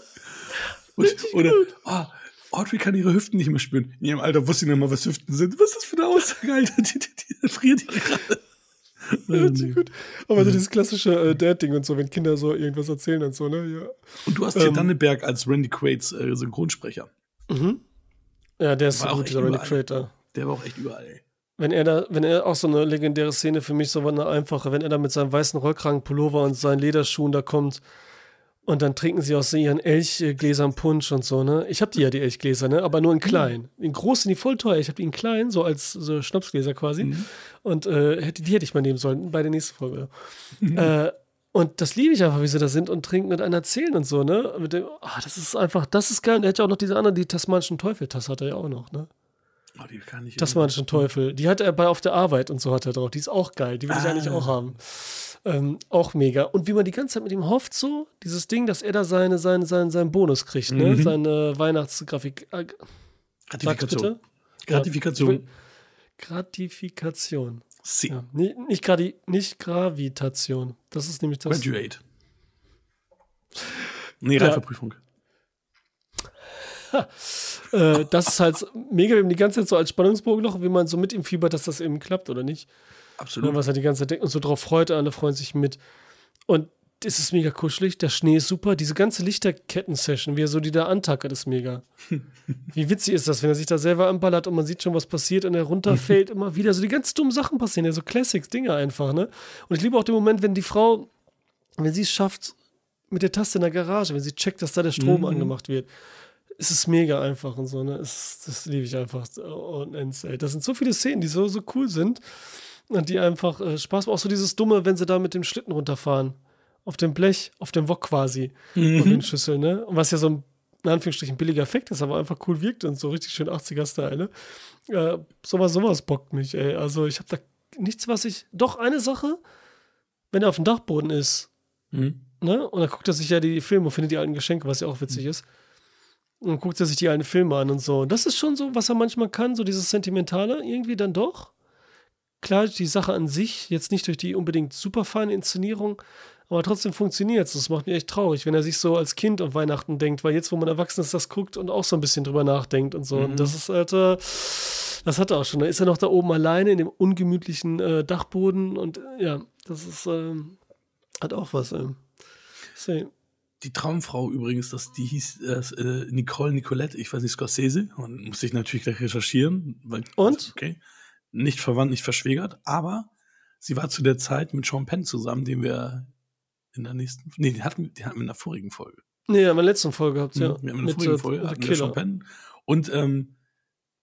Und, oder, ah, Audrey kann ihre Hüften nicht mehr spüren. In ihrem Alter wusste sie nicht mal, was Hüften sind. Was ist das für eine Aussage, Alter? Die, die, die friert die gerade. Ja, gut. Aber so dieses klassische äh, Dad-Ding und so, wenn Kinder so irgendwas erzählen und so, ne? Ja. Und du hast ähm, hier Danneberg als Randy Quaid's äh, Synchronsprecher. Mhm. Ja, der ist gut, dieser Randy Quaid da. Der war auch echt überall, ey. Wenn er da, wenn er auch so eine legendäre Szene für mich so war eine einfache, wenn er da mit seinem weißen Rollkragenpullover und seinen Lederschuhen da kommt und dann trinken sie aus ihren Elchgläsern Punsch und so, ne? Ich habe die ja, die Elchgläser, ne? Aber nur in klein. In groß sind die voll teuer. Ich habe die in klein, so als so Schnapsgläser quasi. Mhm. Und äh, hätte, die hätte ich mal nehmen sollen bei der nächsten Folge. Mhm. Äh, und das liebe ich einfach, wie sie da sind und trinken und einen erzählen und so, ne? Mit dem, oh, das ist einfach, das ist geil. Und er hat ja auch noch diese andere, die tasmanischen Teufel-Tasse hat er ja auch noch, ne? Oh, die kann ich das war schon Teufel. Die hat er bei auf der Arbeit und so hat er drauf. Die ist auch geil. Die will ah. ich eigentlich auch haben. Ähm, auch mega. Und wie man die ganze Zeit mit ihm hofft, so, dieses Ding, dass er da seine, seine, seinen, seinen Bonus kriegt, ne? Mhm. Seine Weihnachtsgrafik. Äh, Gratifikation. Gratifikation. Ja, Gratifikation. Sie. Ja, nicht, nicht, Gradi, nicht Gravitation. Das ist nämlich das. Graduate. Nee, Reifeprüfung. Ja. Äh, das ist halt mega eben die ganze Zeit so als Spannungsbogen noch, wie man so mit ihm fiebert, dass das eben klappt oder nicht. Absolut. Und was er die ganze Zeit denkt und so drauf freut, alle freuen sich mit. Und es ist mega kuschelig, der Schnee ist super. Diese ganze Lichterketten-Session, wie er so die da antackert, ist mega. wie witzig ist das, wenn er sich da selber anballert und man sieht schon, was passiert und er runterfällt immer wieder. So die ganz dummen Sachen passieren, ja, so Classics-Dinge einfach, ne? Und ich liebe auch den Moment, wenn die Frau, wenn sie es schafft, mit der Taste in der Garage, wenn sie checkt, dass da der Strom mhm. angemacht wird es ist mega einfach und so, ne? Es, das liebe ich einfach. Und ey. Das sind so viele Szenen, die so, so cool sind und die einfach äh, Spaß machen. Auch so dieses Dumme, wenn sie da mit dem Schlitten runterfahren. Auf dem Blech, auf dem Wok quasi. Mhm. Und den Schüsseln, ne? Und was ja so ein, in Anführungsstrichen, billiger Effekt ist, aber einfach cool wirkt und so richtig schön 80er-Style, ne? Äh, sowas, sowas bockt mich, ey. Also ich habe da nichts, was ich. Doch, eine Sache, wenn er auf dem Dachboden ist, mhm. ne? Und dann guckt er sich ja die Filme und findet die alten Geschenke, was ja auch witzig mhm. ist und guckt er sich die alten Filme an und so. Und das ist schon so, was er manchmal kann, so dieses Sentimentale irgendwie dann doch. Klar, die Sache an sich, jetzt nicht durch die unbedingt super feine Inszenierung, aber trotzdem funktioniert es. Das macht mich echt traurig, wenn er sich so als Kind an Weihnachten denkt, weil jetzt, wo man erwachsen ist, das guckt und auch so ein bisschen drüber nachdenkt und so. Mhm. Und das ist halt, äh, das hat er auch schon. Da ist er noch da oben alleine in dem ungemütlichen äh, Dachboden und äh, ja, das ist, äh, hat auch was. Äh. Die Traumfrau übrigens, das, die hieß äh, Nicole Nicolette, ich weiß nicht, Scorsese. Und musste ich natürlich gleich recherchieren. Weil, Und? Okay. Nicht verwandt, nicht verschwägert, aber sie war zu der Zeit mit Sean Penn zusammen, den wir in der nächsten, nee, die hatten, die hatten wir in der vorigen Folge. Nee, in der letzten Folge habt ihr. Ja. Wir haben in der vorigen Folge hatten wir Sean Penn. Und ähm,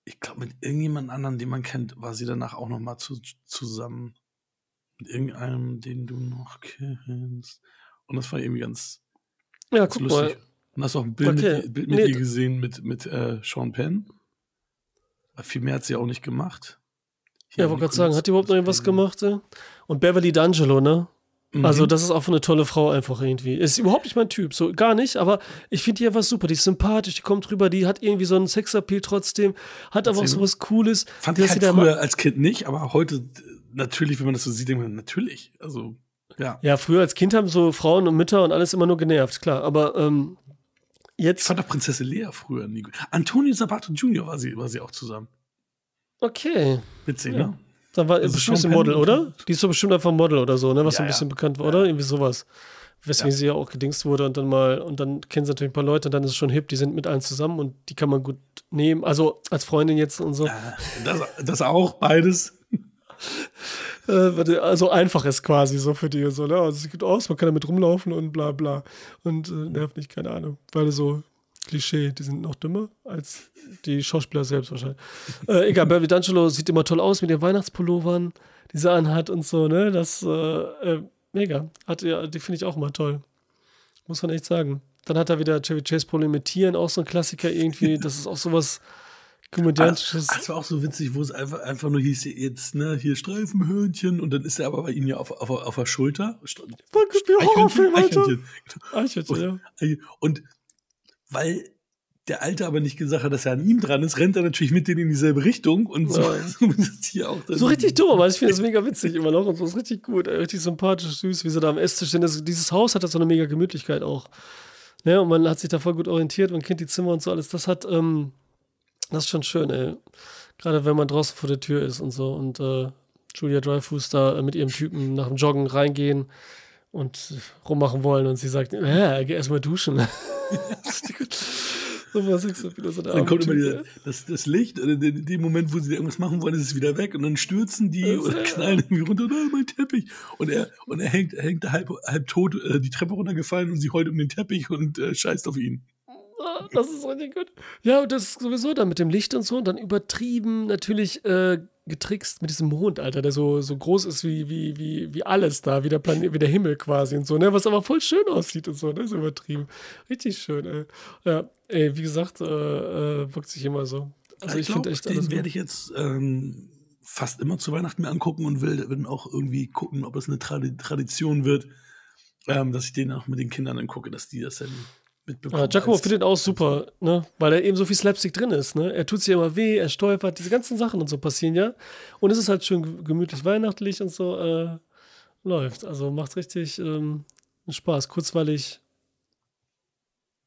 ich glaube, mit irgendjemand anderen, den man kennt, war sie danach auch noch mal zu, zusammen. Mit irgendeinem, den du noch kennst. Und das war irgendwie ganz, ja, guck lustig. mal. Und hast du auch ein Bild, okay. mit, Bild mit nee. ihr gesehen mit, mit äh, Sean Penn? Viel mehr hat sie auch nicht gemacht. Hier ja, wollte gerade sagen, hat die überhaupt noch irgendwas gemacht? Ja? Und Beverly D'Angelo, ne? Mhm. Also, das ist auch eine tolle Frau einfach irgendwie. Ist überhaupt nicht mein Typ, so gar nicht, aber ich finde die einfach super. Die ist sympathisch, die kommt rüber, die hat irgendwie so einen Sexappeal trotzdem, hat aber auch so was Cooles. Fand ich halt früher als Kind nicht, aber heute natürlich, wenn man das so sieht, denkt man, natürlich. Also, ja. Ja, früher als Kind haben so Frauen und Mütter und alles immer nur genervt, klar. Aber ähm, jetzt. Ich fand auch Prinzessin Lea früher nie gut. Antonio Sabato Jr. war sie, war sie auch zusammen. Okay. Witzig, ja. ne? Dann war also bestimmt ein Model, oder? Die ist doch bestimmt einfach ein Model oder so, ne? Was ja, so ein bisschen ja. bekannt war, oder? Irgendwie sowas. Weswegen sie ja auch gedingst wurde und dann mal, und dann kennen sie natürlich ein paar Leute und dann ist es schon hip, die sind mit allen zusammen und die kann man gut nehmen. Also als Freundin jetzt und so. Das, das auch, beides. Äh, also einfach ist quasi so für die so, ne? Also sieht gut aus, man kann damit rumlaufen und bla bla. Und äh, nervt nicht, keine Ahnung. Weil so Klischee, die sind noch dümmer als die Schauspieler selbst wahrscheinlich. äh, egal, Beverly D'Angelo sieht immer toll aus mit den Weihnachtspullovern, die sie anhat und so, ne? Das, äh, äh, mega. Hat, ja, die finde ich auch immer toll. Muss man echt sagen. Dann hat er wieder Chevy Chase Problem mit Tieren, auch so ein Klassiker irgendwie. Das ist auch sowas komödiantisches. Das, das war auch so witzig, wo es einfach, einfach nur hieß, jetzt, ne, hier Streifenhörnchen und dann ist er aber bei ihm ja auf, auf, auf der Schulter. Eichhörnchen, Eichhörnchen. Eichhörnchen, ja. Und weil der Alte aber nicht gesagt hat, dass er an ihm dran ist, rennt er natürlich mit denen in dieselbe Richtung und so, ja. so hier auch So richtig dumm, weil ich finde das mega witzig immer noch und so ist richtig gut, richtig sympathisch, süß, wie sie da am Esstisch sind. Das, dieses Haus hat da so eine mega Gemütlichkeit auch. Ne, und man hat sich da voll gut orientiert, man kennt die Zimmer und so alles. Das hat, ähm, das ist schon schön, ey. Gerade wenn man draußen vor der Tür ist und so und äh, Julia Dreyfus da mit ihrem Typen nach dem Joggen reingehen und rummachen wollen und sie sagt, äh, geh erstmal duschen. so Dann kommt immer dieser, das, das Licht, in dem Moment, wo sie irgendwas machen wollen, ist es wieder weg und dann stürzen die und knallen irgendwie runter, oh, mein Teppich. Und er, und er hängt, er hängt halb, halb tot äh, die Treppe runtergefallen und sie heult um den Teppich und äh, scheißt auf ihn. Das ist richtig gut. Ja, und das ist sowieso dann mit dem Licht und so und dann übertrieben natürlich äh, getrickst mit diesem Mond, Alter, der so, so groß ist wie, wie, wie, wie alles da, wie der Planet, wie der Himmel quasi und so, ne? Was aber voll schön aussieht und so, ne? Ist übertrieben. Richtig schön, ey. Ja, ey, wie gesagt, äh, äh, wirkt sich immer so. Also ich, ich finde echt Den werde ich jetzt ähm, fast immer zu Weihnachten mir angucken und will dann auch irgendwie gucken, ob es eine Tradi Tradition wird, ähm, dass ich den auch mit den Kindern dann gucke, dass die das dann mitbekommen. Ja, Giacomo findet auch super, ne? weil da eben so viel Slapstick drin ist. Ne? Er tut sich immer weh, er stolpert, diese ganzen Sachen und so passieren ja. Und es ist halt schön gemütlich weihnachtlich und so äh, läuft. Also macht richtig ähm, Spaß, kurzweilig,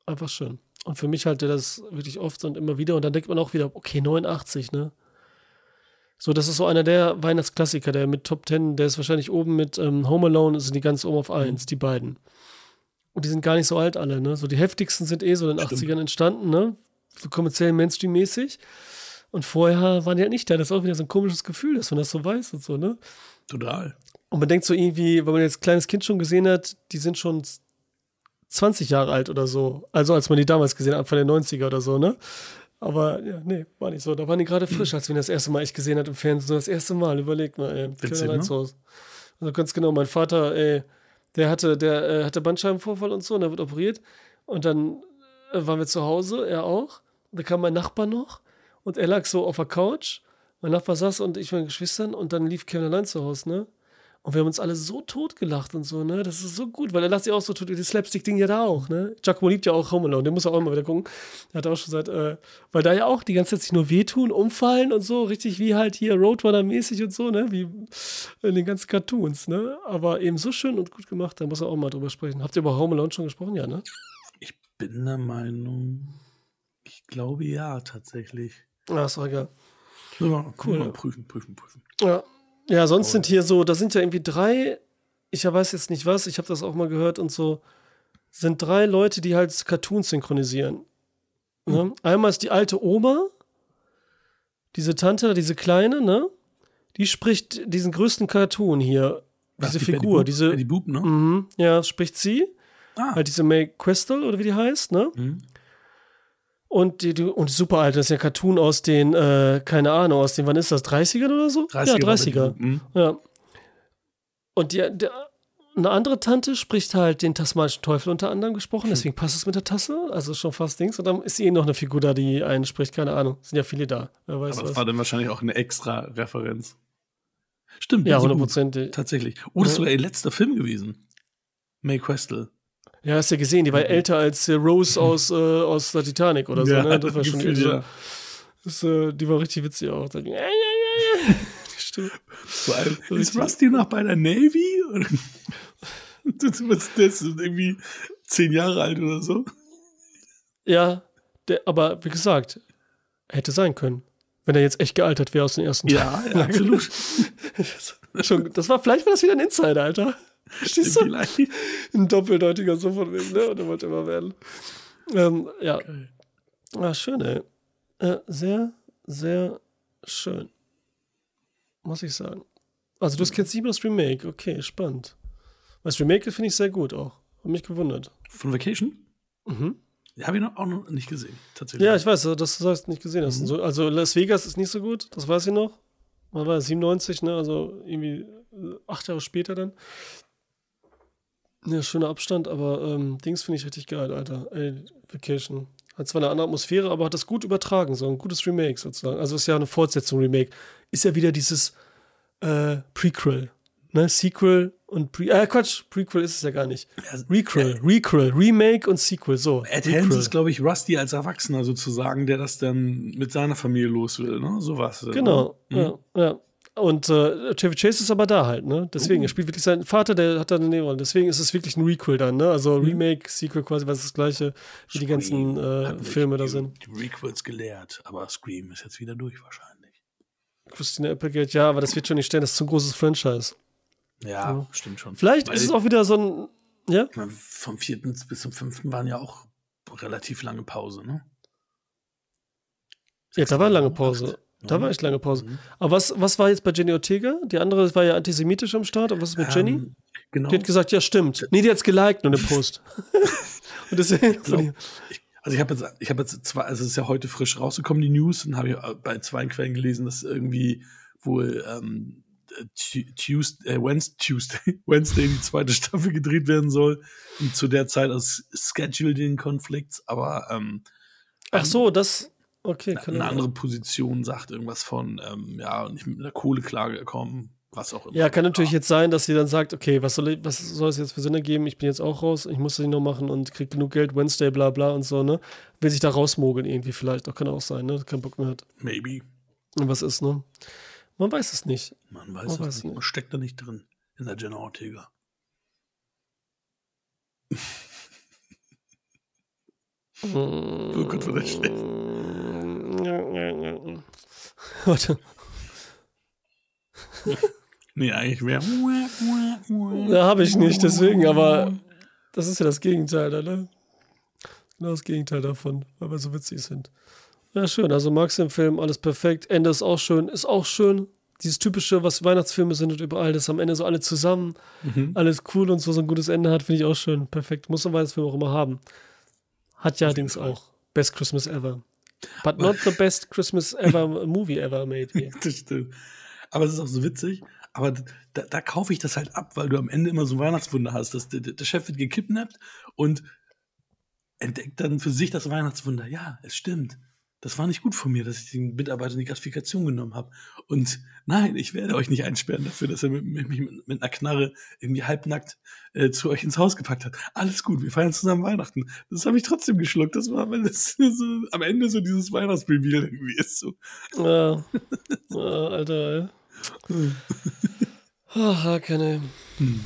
einfach schön. Und für mich halt das wirklich oft und immer wieder. Und dann denkt man auch wieder, okay, 89, ne? So, das ist so einer der Weihnachtsklassiker, der mit Top 10, der ist wahrscheinlich oben mit ähm, Home Alone, sind die ganz oben auf 1, mhm. die beiden. Und die sind gar nicht so alt alle, ne? So die heftigsten sind eh so in den Stimmt. 80ern entstanden, ne? So kommerziell Mainstream-mäßig. Und vorher waren die halt nicht da. Das ist auch wieder so ein komisches Gefühl, dass man das so weiß und so, ne? Total. Und man denkt so irgendwie, wenn man jetzt kleines Kind schon gesehen hat, die sind schon 20 Jahre alt oder so. Also als man die damals gesehen hat, Anfang der 90er oder so, ne? Aber ja, nee, war nicht so. Da waren die gerade frisch, als wir das erste Mal echt gesehen hat im Fernsehen. So das erste Mal, überlegt mal, ey. Witzig, ne? Also ganz genau, mein Vater, ey, der hatte, der äh, hatte Bandscheibenvorfall und so, und er wird operiert. Und dann äh, waren wir zu Hause, er auch. Und da kam mein Nachbar noch und er lag so auf der Couch. Mein Nachbar saß und ich mit meinen Geschwistern und dann lief Kevin allein zu Hause, ne? Und wir haben uns alle so tot gelacht und so, ne? Das ist so gut, weil er lacht sich auch so tot. Das Slapstick-Ding ja da auch, ne? Giacomo liebt ja auch Home Alone, den muss er auch immer wieder gucken. Er hat auch schon seit, äh, weil da ja auch die ganze Zeit sich nur wehtun, umfallen und so, richtig wie halt hier Roadrunner-mäßig und so, ne? Wie in den ganzen Cartoons, ne? Aber eben so schön und gut gemacht, da muss er auch mal drüber sprechen. Habt ihr über Home Alone schon gesprochen? Ja, ne? Ich bin der Meinung, ich glaube ja, tatsächlich. Ah, ist doch egal. Cool. Mal prüfen, prüfen, prüfen. Ja, ja, sonst sind hier so, da sind ja irgendwie drei, ich weiß jetzt nicht was, ich habe das auch mal gehört und so, sind drei Leute, die halt Cartoons synchronisieren. Ne? Mhm. Einmal ist die alte Oma, diese Tante, diese kleine, ne? Die spricht diesen größten Cartoon hier. Diese die Figur, Betty diese. Betty Boop, ne? Mhm, ja, spricht sie. Ah. Halt diese May Crystal oder wie die heißt, ne? Mhm. Und die, die, und super alt, das ist ja Cartoon aus den, äh, keine Ahnung, aus den, wann ist das, 30ern oder so? 30er ja, 30er. Mhm. Ja. Und die, der, eine andere Tante spricht halt den tasmanischen Teufel unter anderem gesprochen, deswegen passt es mit der Tasse, also schon fast Dings. Und dann ist eh noch eine Figur da, die einen spricht, keine Ahnung. Sind ja viele da. Aber das was. war dann wahrscheinlich auch eine extra Referenz. Stimmt. Ja, hundertprozentig. Tatsächlich. Oh, das ist Ja. sogar ihr letzter Film gewesen. May Questel. Ja, hast ja gesehen, die war älter als äh, Rose aus, äh, aus der Titanic oder so, Ja, ne? Das war schon gefühlt, so, ja. das, äh, Die war richtig witzig auch. Dann, ja, ja, ja, ja. Die Stimme. Vor allem, ist. Rusty noch bei der Navy? Das ist der ist irgendwie zehn Jahre alt oder so. Ja, der, aber wie gesagt, hätte sein können. Wenn er jetzt echt gealtert wäre aus den ersten Ja, ja absolut. Schon, das war, vielleicht war das wieder ein Insider, Alter. Verstehst du? Ein doppeldeutiger so von wegen, ne? Und er wollte immer werden. Ähm, ja. Ah, schön, ey. Äh, sehr, sehr schön. Muss ich sagen. Also, du hast jetzt sieben das Remake. Okay, spannend. Das Remake finde ich sehr gut auch. Hat mich gewundert. Von Vacation? Mhm. Habe ich noch, auch noch nicht gesehen. Tatsächlich. Ja, ich weiß, dass du das nicht gesehen hast. So, also, Las Vegas ist nicht so gut, das weiß ich noch. Man war 97, ne? Also, irgendwie äh, acht Jahre später dann. Ja, schöner Abstand, aber ähm, Dings finde ich richtig geil, Alter. Ey, Vacation. Hat zwar eine andere Atmosphäre, aber hat das gut übertragen, so ein gutes Remake sozusagen. Also ist ja eine Fortsetzung, Remake. Ist ja wieder dieses äh, Prequel. Ne? Sequel und Pre äh, Quatsch, Prequel ist es ja gar nicht. Recruel, Recruel, Remake und Sequel, so. Ed Helms ist, glaube ich, Rusty als Erwachsener sozusagen, der das dann mit seiner Familie los will, ne? So was. Genau, Mhm. ja, ja. Und äh, Chevy Chase ist aber da halt, ne? Deswegen, Uh. er spielt wirklich seinen Vater, der hat da eine Nebenrolle. Deswegen ist es wirklich ein Requel dann, ne? Also Remake, Sequel quasi, was das gleiche, wie die ganzen äh, Filme da sind. Die Requels gelehrt, aber Scream ist jetzt wieder durch wahrscheinlich. Christina Applegate, ja, aber das wird schon nicht stellen, das ist ein großes Franchise. Ja, Ja. stimmt schon. Vielleicht Weil ist es auch wieder so ein, ja? meine, Vom vierten bis zum fünften waren ja auch relativ lange Pause, ne? Ja, da war eine lange Acht, Pause. Da neun. war echt lange Pause. Mhm. Aber was, was war jetzt bei Jenny Ortega? Die andere war ja antisemitisch am Start. Und was ist mit Jenny? Ähm, genau. Die hat gesagt, ja, stimmt. Nee, die hat's geliked nur eine Post. Und deswegen. glaub, ich, also ich habe jetzt, ich habe jetzt zwei, also es ist ja heute frisch rausgekommen, die News, und habe ich äh, bei zwei Quellen gelesen, dass irgendwie wohl ähm, Tu- Tuesday, äh, Wednesday, Tuesday, Wednesday die zweite Staffel gedreht werden soll. Und zu der Zeit aus Scheduling-Konflikts, aber ähm, Ach so, das. Okay, kann eine andere Position sagt irgendwas von, ähm, ja, nicht mit einer Kohleklage kommen, was auch immer. Ja, kann natürlich jetzt sein, dass sie dann sagt, okay, was soll, ich, was soll es jetzt für Sinn ergeben? Ich bin jetzt auch raus, ich muss das nicht noch machen und krieg genug Geld, Wednesday, bla bla und so, ne? Will sich da rausmogeln irgendwie vielleicht, auch kann auch sein, ne? Kein Bock mehr hat. Maybe. Und was ist, ne? Man weiß es nicht. Man weiß Man es weiß nicht. nicht. Man steckt da nicht drin in der Jenna Ortega. Oh Gott, wird das schlecht. Warte. Nee, eigentlich wäre. Ja, habe ich nicht, deswegen, aber das ist ja das Gegenteil, da, ne? Genau das Gegenteil davon, weil wir so witzig sind. Ja, schön. Also magst du den Film, alles perfekt. Ende ist auch schön, ist auch schön. Dieses typische, was Weihnachtsfilme sind und überall, dass am Ende so alle zusammen, Mhm. alles cool und so, so ein gutes Ende hat, finde ich auch schön. Perfekt. Muss ein Weihnachtsfilm auch immer haben. Hat ja Dings Fall. auch. Best Christmas ever. But not the best Christmas ever movie ever made. Here. Das stimmt. Aber es ist auch so witzig. Aber da, da kaufe ich das halt ab, weil du am Ende immer so ein Weihnachtswunder hast. Dass der, der Chef wird gekidnappt und entdeckt dann für sich das Weihnachtswunder. Ja, es stimmt. Das war nicht gut von mir, dass ich den Mitarbeiter in die Gratifikation genommen habe. Und nein, ich werde euch nicht einsperren dafür, dass er mich mit, mit, mit einer Knarre irgendwie halbnackt äh, zu euch ins Haus gepackt hat. Alles gut, wir feiern zusammen Weihnachten. Das habe ich trotzdem geschluckt. Das war, weil das so, am Ende so dieses Weihnachtsreveal irgendwie ist. So. Ja. ja, Alter, ey. Ach, keine. Hm.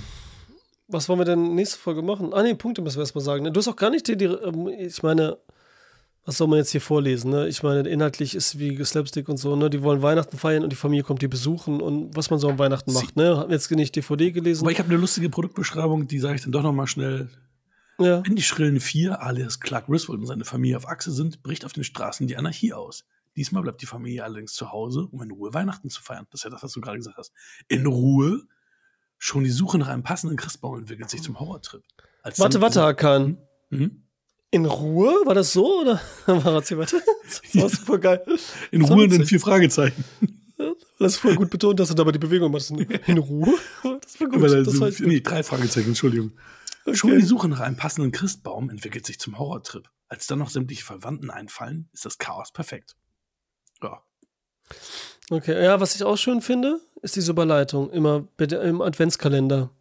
Was wollen wir denn nächste Folge machen? Ah, nee, Punkte müssen wir erstmal sagen. ne? Du hast auch gar nicht die, die ähm, ich meine, was soll man jetzt hier vorlesen, ne? Ich meine, inhaltlich ist wie Slapstick und so, ne? Die wollen Weihnachten feiern und die Familie kommt die besuchen und was man so an Weihnachten macht, ne? Haben jetzt nicht DVD gelesen. Aber ich habe eine lustige Produktbeschreibung, die sage ich dann doch noch mal schnell. Ja. Wenn die schrillen Vier, alias Clark Griswold und seine Familie auf Achse sind, bricht auf den Straßen die Anarchie aus. Diesmal bleibt die Familie allerdings zu Hause, um in Ruhe Weihnachten zu feiern. Das ist ja das, was du gerade gesagt hast. In Ruhe. Schon die Suche nach einem passenden Christbaum entwickelt sich zum Horrortrip. Als Warte, warte, Hakan. Mhm. In Ruhe? War das so oder war das warte? Das war super geil. In Das Ruhe und in witzig. vier Fragezeichen. Das ist voll gut betont, dass du dabei die Bewegung machst. In Ruhe. Das war gut. Weil er das so, war echt gut. nee, drei Fragezeichen, Entschuldigung. Okay. Schon die Suche nach einem passenden Christbaum entwickelt sich zum Horrortrip. Als dann noch sämtliche Verwandten einfallen, ist das Chaos perfekt. Ja. Okay, ja, was ich auch schön finde, ist diese Überleitung immer im Adventskalender.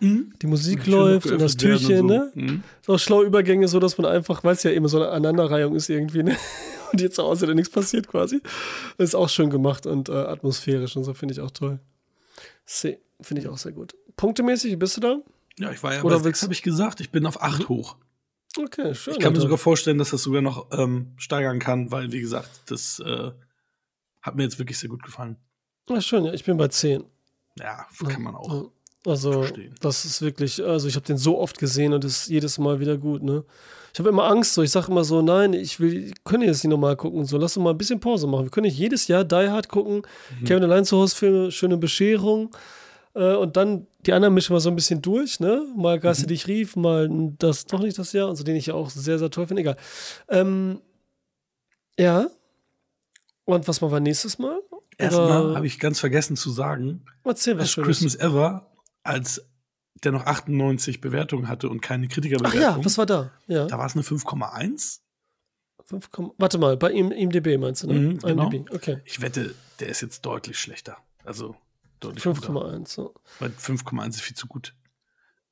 Die Musik Schön läuft und das Türchen, ne? und so. Mhm. Ist auch schlaue Übergänge, so dass man einfach, weil es ja immer so eine Aneinanderreihung ist irgendwie, ne? Und jetzt zu Hause dann nichts passiert quasi. Das ist auch schön gemacht und äh, atmosphärisch und so finde ich auch toll. Finde ich auch sehr gut. Punktemäßig, wie bist du da? Ja, ich war ja Oder bei sechs, habe ich gesagt. Ich bin auf acht hoch. Okay, schön. Ich kann mir sogar vorstellen, dass das sogar noch ähm, steigern kann, weil, wie gesagt, das äh, hat mir jetzt wirklich sehr gut gefallen. Ja, schön, ja, ich bin bei 10. Ja, kann man auch. Also, verstehen. das ist wirklich, also ich habe den so oft gesehen und ist jedes Mal wieder gut, ne? Ich habe immer Angst, so ich sage immer so, nein, ich will, können jetzt nicht nochmal gucken, so lass uns mal ein bisschen Pause machen. Wir können nicht jedes Jahr Die Hard gucken, Mhm. Kevin allein zu Hause Filme, schöne Bescherung äh, und dann die anderen mischen wir so ein bisschen durch, ne? Mal Geister, Mhm. die ich rief, mal das doch nicht das Jahr und so, den ich ja auch sehr, sehr toll finde. Egal. Ähm, ja. Und was machen wir nächstes Mal? Erstmal habe ich ganz vergessen zu sagen, Erzähl was. Christmas Ever, als der noch 98 Bewertungen hatte und keine Ach Kritikerbewertung, ja, was war da? Ja. da war es eine 5,1. 5, warte mal, bei ihm, IMDB meinst du, ne? Mhm, genau. IMDb, okay. Ich wette, der ist jetzt deutlich schlechter. Also deutlich guter. 5,1. So. Weil 5,1 ist viel zu gut.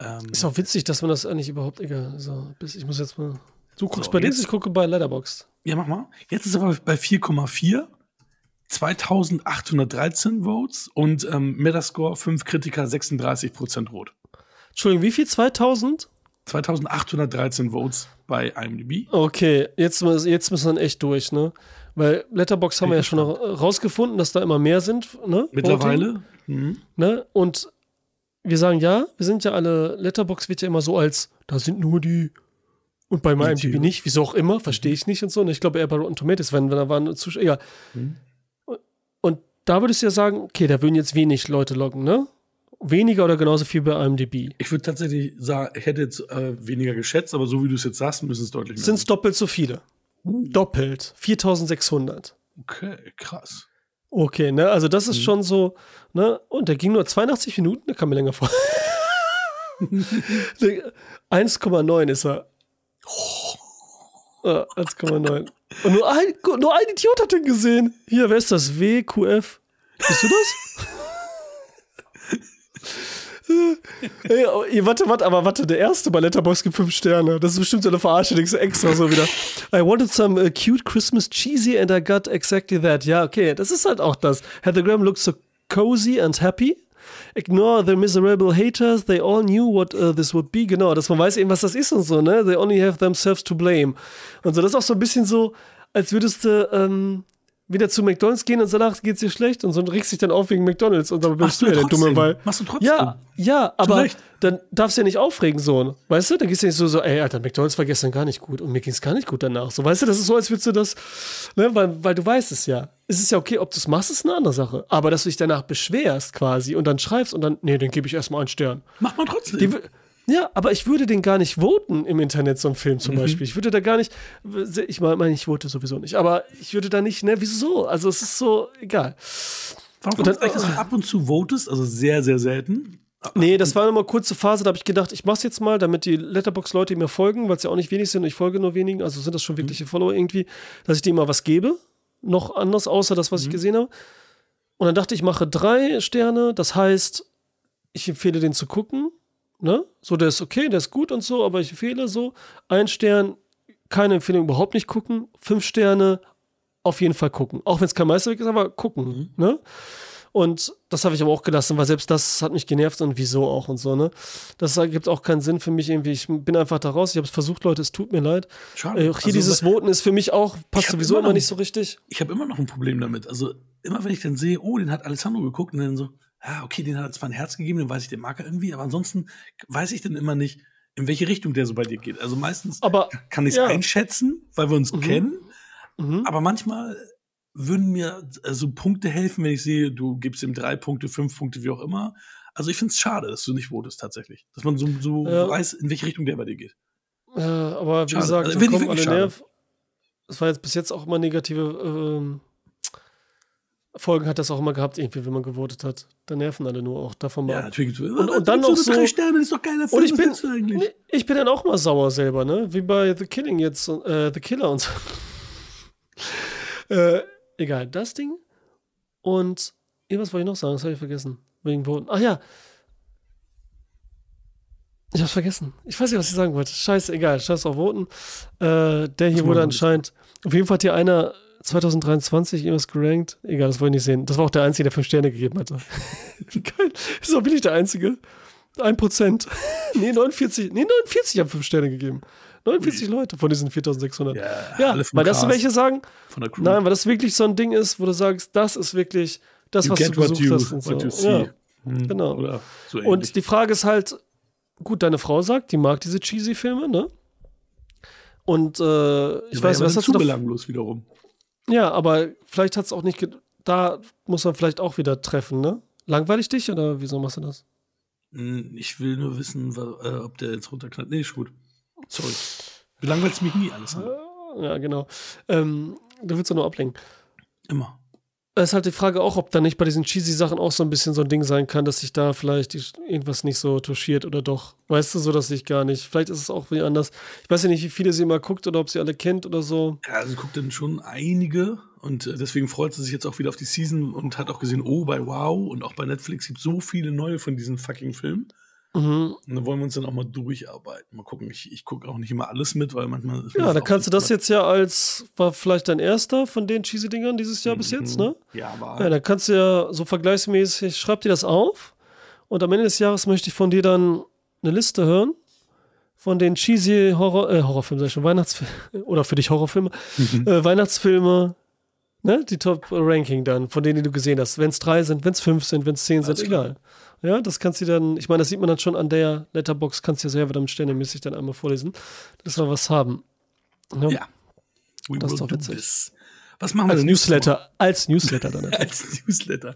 Ähm, Ist auch witzig, dass man das eigentlich überhaupt, egal. So, bis, ich muss jetzt mal. Du guckst So, bei Dings, jetzt- ich gucke bei Letterboxd. Ja, mach mal. Jetzt ist aber bei 4,4, 2813 Votes und ähm, Metascore 5 Kritiker 36% rot. Entschuldigung, wie viel? 2000? 2813 Votes bei IMDb. Okay, jetzt, jetzt müssen wir dann echt durch, ne? Weil Letterbox haben wir ja schon rausgefunden, dass da immer mehr sind, ne? Mittlerweile. Mhm. ne? Und wir sagen ja, wir sind ja alle, Letterbox wird ja immer so als, da sind nur die. Und bei IMDb nicht, wieso auch immer, verstehe ich nicht und so. Und ich glaube eher bei Rotten Tomatoes, wenn, wenn da waren Zuschauer, egal. Mhm. Und da würdest du ja sagen, okay, da würden jetzt wenig Leute loggen, ne? Weniger oder genauso viel bei IMDb. Ich würde tatsächlich sagen, ich hätte jetzt äh, weniger geschätzt, aber so wie du es jetzt sagst, müssen es deutlich mehr. Sind es doppelt so viele? Doppelt. 4600. Okay, krass. Okay, ne? Also das Mhm. ist schon so, ne? Und der ging nur 82 Minuten, der kam mir länger vor. 1,9 ist er. Ja, 1,9. Und nur ein, nur ein Idiot hat den gesehen. Hier, wer ist das? WQF. Bist du das? Ey, oh, warte, warte, aber warte, der erste bei Letterboxd gibt 5 Sterne. Das ist bestimmt so eine Verarsche, denkst du extra so wieder. I wanted some uh, cute Christmas cheesy and I got exactly that. Ja, okay, das ist halt auch das. Heather Graham looks so cozy and happy. Ignore the miserable haters, they all knew what uh, this would be. Genau, dass man weiß eben, was das ist und so, ne? They only have themselves to blame. Und so, das ist auch so ein bisschen so, als würdest du ähm, wieder zu McDonalds gehen und danach geht's dir schlecht und so und regst dich dann auf wegen McDonalds und dann bist du ja der Dumme, weil. Machst du trotzdem? Ja, ja, aber Recht. dann darfst du ja nicht aufregen, so. Weißt du? Dann gehst du nicht so, so, ey, Alter, McDonalds war gestern gar nicht gut und mir ging's gar nicht gut danach. So, weißt du, das ist so, als würdest du das, ne, weil, weil du weißt es ja. Es ist ja okay, ob du es machst, ist eine andere Sache. Aber dass du dich danach beschwerst quasi und dann schreibst und dann, nee, dann gebe ich erstmal einen Stern. Macht man trotzdem. Die, ja, aber ich würde den gar nicht voten im Internet, so einen Film Mhm. zum Beispiel. Ich würde da gar nicht, ich meine, mein, ich vote sowieso nicht, aber ich würde da nicht, ne, wieso? Also es ist so, egal. Warum kommt es eigentlich, dass du ab und zu votest? Also sehr, sehr selten. Nee, das war nochmal kurze Phase, da habe ich gedacht, ich mach's jetzt mal, damit die Letterbox-Leute mir folgen, weil es ja auch nicht wenig sind und ich folge nur wenigen, also sind das schon wirkliche Follower irgendwie, dass ich denen mal was gebe. Noch anders, außer das, was ich gesehen habe. Und dann dachte ich, ich mache drei Sterne, das heißt, ich empfehle den zu gucken. Ne? So, der ist okay, der ist gut und so, aber ich empfehle so. Ein Stern, keine Empfehlung, überhaupt nicht gucken. Fünf Sterne, auf jeden Fall gucken. Auch wenn es kein Meisterwerk ist, aber gucken. Ne? Und das habe ich aber auch gelassen, weil selbst das hat mich genervt und wieso auch und so, ne? Das ergibt auch keinen Sinn für mich irgendwie. Ich bin einfach da raus. Ich habe es versucht, Leute, es tut mir leid. Schade. Äh, auch hier Also, dieses Voten ist für mich auch, passt sowieso immer immer noch- nicht so richtig. ich habe immer noch ein Problem damit. Also immer wenn ich dann sehe, oh, den hat Alessandro geguckt und dann so, ja, okay, den hat er zwar ein Herz gegeben, dann weiß ich, den mag er irgendwie, aber ansonsten weiß ich dann immer nicht, in welche Richtung der so bei dir geht. Also meistens Aber kann ich es ja. einschätzen, weil wir uns Mhm. kennen, mhm. aber manchmal würden mir äh, so Punkte helfen, wenn ich sehe, du gibst ihm drei Punkte, fünf Punkte, wie auch immer. Also ich finde es schade, dass du nicht votest tatsächlich. Dass man so, so Ja. weiß, in welche Richtung der bei dir geht. Ja, aber wie Schade. gesagt, Also, ich kommen alle. Nerv. Es war jetzt bis jetzt auch immer negative ähm, Folgen hat das auch immer gehabt, irgendwie, wenn man gewotet hat. Da nerven alle nur auch davon mal. Ja, natürlich. Und, und dann noch so. drei Sterne, ist doch geiler Film. Und ich was bin, du eigentlich? nee, ich bin dann auch mal sauer selber, ne? Wie bei The Killing jetzt, äh, The Killer und so. äh, egal, das Ding. Und irgendwas wollte ich noch sagen, das habe ich vergessen. Wegen Voten. Ach ja. Ich hab's vergessen. Ich weiß nicht, was ich sagen wollte. Scheiße, egal. Scheiß auf Voten. Äh, der hier wurde anscheinend. Auf jeden Fall hat hier einer 2023 irgendwas gerankt. Egal, das wollte ich nicht sehen. Das war auch der Einzige, der fünf Sterne gegeben hatte. Geil. Ist auch billig der Einzige. Ein Prozent. nee, 49. Nee, 49 haben fünf Sterne gegeben. 49 Leute von diesen 4600. Ja, Ja, weil das Cast, welche sagen, von der Crew. nein, weil das wirklich so ein Ding ist, wo du sagst, das ist wirklich das, you was du what gesucht you, hast. Und, so. what you see. Ja. Hm, genau. So und die Frage ist halt, gut, deine Frau sagt, die mag diese cheesy Filme, ne? Und äh, ich Das war weiß, ja was dann hast du zu da belanglos wiederum. Ja, aber vielleicht hat es auch nicht. Da muss man vielleicht auch wieder treffen, ne? Langweilig dich oder wieso machst du das? Hm, Ich will nur wissen, äh, ob der jetzt runterknallt. Nee, ist gut. Sorry. Belangweilt mich nie alles. andere. Ja, genau. Ähm, du willst ja nur ablenken. Immer. Es ist halt die Frage auch, ob da nicht bei diesen cheesy Sachen auch so ein bisschen so ein Ding sein kann, dass sich da vielleicht irgendwas nicht so touchiert oder doch. Weißt du, so dass ich gar nicht. Vielleicht ist es auch wie anders. Ich weiß ja nicht, wie viele sie immer guckt oder ob sie alle kennt oder so. Ja, also guckt dann schon einige und äh, deswegen freut sie sich jetzt auch wieder auf die Season und hat auch gesehen, oh, bei Wow und auch bei Netflix gibt es so viele neue von diesen fucking Filmen. Mhm. Und dann wollen wir uns dann auch mal durcharbeiten. Mal gucken. Ich, ich gucke auch nicht immer alles mit, weil manchmal. Ja, auch kannst du das jetzt ja als, war vielleicht dein erster von den cheesy Dingern dieses Jahr bis jetzt, ne? Ja, aber. Ja, dann kannst du ja so vergleichsmäßig, schreib dir das auf und am Ende des Jahres möchte ich von dir dann eine Liste hören von den cheesy Horror, äh, Horrorfilmen, sag ich schon, Weihnachtsfilme, oder für dich Horrorfilme, äh, Weihnachtsfilme, ne, die Top-Ranking dann, von denen die du gesehen hast. Wenn es drei sind, wenn es fünf sind, wenn es zehn sind, Alles klar. egal. Ja, das kannst du dann, ich meine, das sieht man dann schon an der Letterbox, kannst du ja selber dann sternemäßig dann einmal vorlesen, dass wir was haben. Ja, Ja. We Das ist doch do witzig. Was machen wir Als nächstes Mal? Newsletter, als Newsletter dann. Als Newsletter.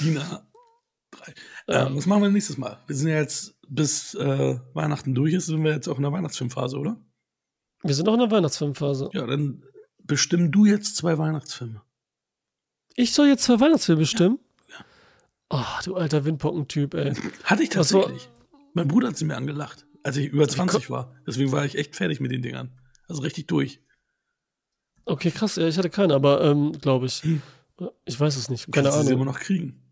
DIN A3. Ja. Ähm, was machen wir nächstes Mal? Wir sind ja jetzt, bis äh, Weihnachten durch ist, sind wir jetzt auch in der Weihnachtsfilmphase, oder? Wir sind noch in der Weihnachtsfilmphase. Ja, dann bestimm du jetzt zwei Weihnachtsfilme. Ich soll jetzt zwei Weihnachtsfilme bestimmen? Oh, du alter Windpockentyp, ey. Hatte ich tatsächlich. Mein Bruder hat sie mir angelacht, als ich über 20 war. Deswegen war ich echt fertig mit den Dingern. Also richtig durch. Okay, krass, ja, ich hatte keine, aber ähm, glaube ich. Ich weiß es nicht, keine Kannst du sie immer Ahnung. noch kriegen.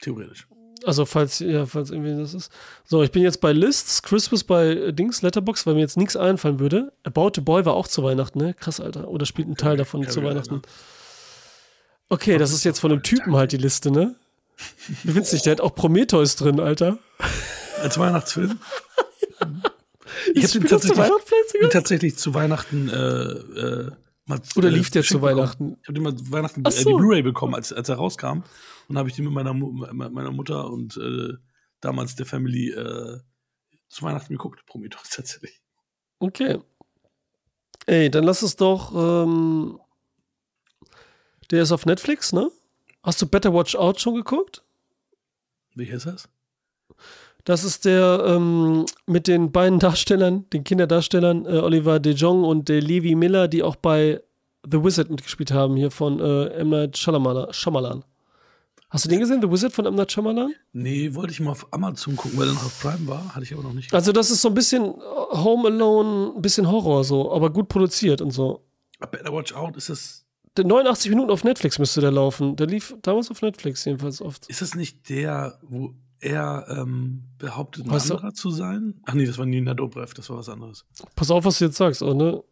Theoretisch. Also, falls, ja, falls irgendwie das ist. So, ich bin jetzt bei Lists, Christmas bei äh, Dings, Letterbox, weil mir jetzt nichts einfallen würde. About a Boy war auch zu Weihnachten, ne? Krass, Alter. Oder spielt ein Teil davon Carrie zu. Weihnachten. Okay, das ist jetzt von einem Typen halt die Liste, ne? Wie witzig, der hat auch Prometheus drin, Alter. Als Weihnachtsfilm. Ich tatsächlich- bin sogar? tatsächlich zu Weihnachten. Äh, äh, mal, Oder äh, lief der zu bekommen. Weihnachten? Ich habe den mal zu Weihnachten Ach äh, die so. Blu-ray bekommen, als, als er rauskam. Und habe ich den mit meiner, meiner Mutter und äh, damals der Family äh, zu Weihnachten geguckt. Prometheus tatsächlich. Okay. Ey, dann lass es doch. Ähm, der ist auf Netflix, ne? Hast du Better Watch Out schon geguckt? Wie heißt das? Das ist der ähm, mit den beiden Darstellern, den Kinderdarstellern, äh, Oliver De Jong und der Levi Miller, die auch bei The Wizard mitgespielt haben, hier von äh, M. Night Shyamalan. Hast du den gesehen, The Wizard von M. Night Shyamalan? Nee, wollte ich mal auf Amazon gucken, weil er noch auf Prime war. Hatte ich aber noch nicht. Also, das ist so ein bisschen Home Alone, ein bisschen Horror so, aber gut produziert und so. Better Watch Out, ist das, Der 89 Minuten auf Netflix müsste der laufen. Der lief damals auf Netflix jedenfalls oft. ist das nicht der, wo er ähm, behauptet, ein du- anderer zu sein? Ach nee, das war Nina Dobrev, das war was anderes. Pass auf, was du jetzt sagst, auch, ne?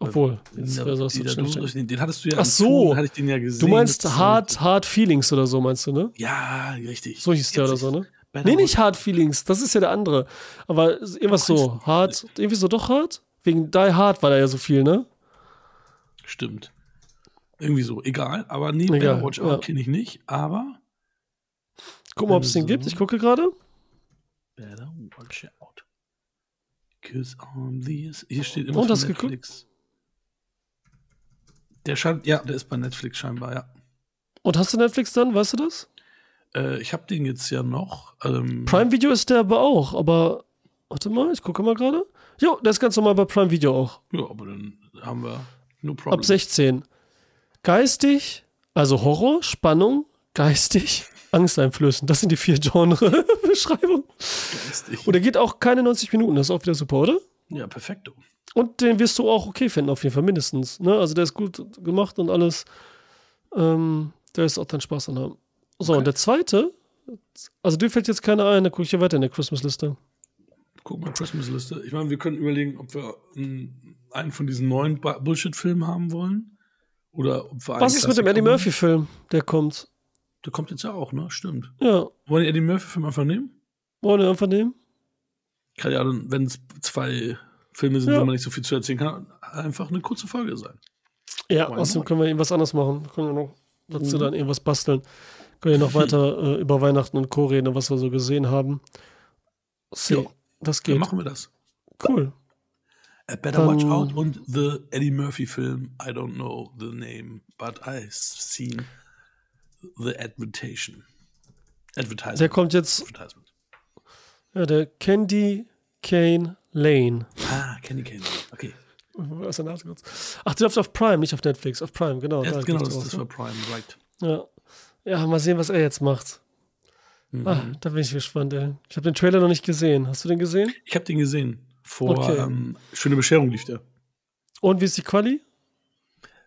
Obwohl, jetzt das Nina so Dobrev, den, den hattest du ja Ach so. Hatte ich den ja gesehen. Du meinst Hard, Hard Feelings oder so, meinst du, ne? Ja, richtig. So hieß der oder so, ne? Nee, nicht Hard Feelings, das ist ja der andere. Aber irgendwas so, Hard, irgendwie so doch Hard? Wegen Die Hard war da ja so viel, ne? Stimmt. Irgendwie so, egal. Aber nee, Egal, Better Watch Out ja. kenne ich nicht, aber Guck mal, ob es den gibt. Ich gucke gerade. Better Watch Out. Cause on these. Hier steht immer Und geguckt? Netflix. Der scheint, ja, der ist bei Netflix scheinbar, ja. Und hast du Netflix dann, weißt du das? Äh, ich habe den jetzt ja noch. Ähm, Prime Video ist der aber auch, aber warte mal, ich gucke mal gerade. Jo, der ist ganz normal bei Prime Video auch. Ja, aber dann haben wir no problem. Ab 16. geistig, also Horror, Spannung, geistig, angsteinflößend. Das sind die vier Genre-Beschreibungen. Und der geht auch keine 90 Minuten, das ist auch wieder super, oder? Ja, perfekto. Und den wirst du auch okay finden, auf jeden Fall, mindestens. Ne? Also der ist gut gemacht und alles. Ähm, der ist auch dein Spaß dran haben. So, Okay. und der zweite, also dir fällt jetzt keiner ein, da gucke ich ja weiter in der Christmas-Liste. Guck mal, Christmas-Liste. Ich meine, wir können überlegen, ob wir mm, einen von diesen neuen Bullshit-Filmen haben wollen. Oder ob wir Was ist mit dem Eddie. Murphy-Film, der kommt? Der kommt jetzt ja auch, ne? Stimmt. Ja, Wollen die Eddie Murphy-Film einfach nehmen? wollen wir einfach nehmen? Kann ja, dann, wenn es zwei Filme sind, Ja. wo man nicht so viel zu erzählen kann, einfach eine kurze Folge sein. Ja, Why außerdem können wir irgendwas anderes machen. Können wir noch dazu Mhm. dann irgendwas basteln. Können wir noch weiter äh, über Weihnachten und Co. reden und was wir so gesehen haben. See, Ja. das Dann geht. machen wir das. Cool. A Better Dann- Watch Out und the Eddie Murphy Film. I don't know the name, but I've seen the advertisement. Advertisement. Der kommt jetzt, Advertisement. ja, der Candy Kane Lane. Ah, Kenny Kane. Okay. Was der Nase kurz? Ach, der läuft auf Prime, nicht auf Netflix. Auf Prime, genau. Ja, da genau, das, raus, das war Prime, right. ja. ja, mal sehen, was er jetzt macht. Mhm. Ah, da bin ich gespannt, ey. Ich habe den Trailer noch nicht gesehen. Hast du den gesehen? Ich habe den gesehen. Vor Okay. ähm, Schöne Bescherung lief der. Und wie ist die Quali?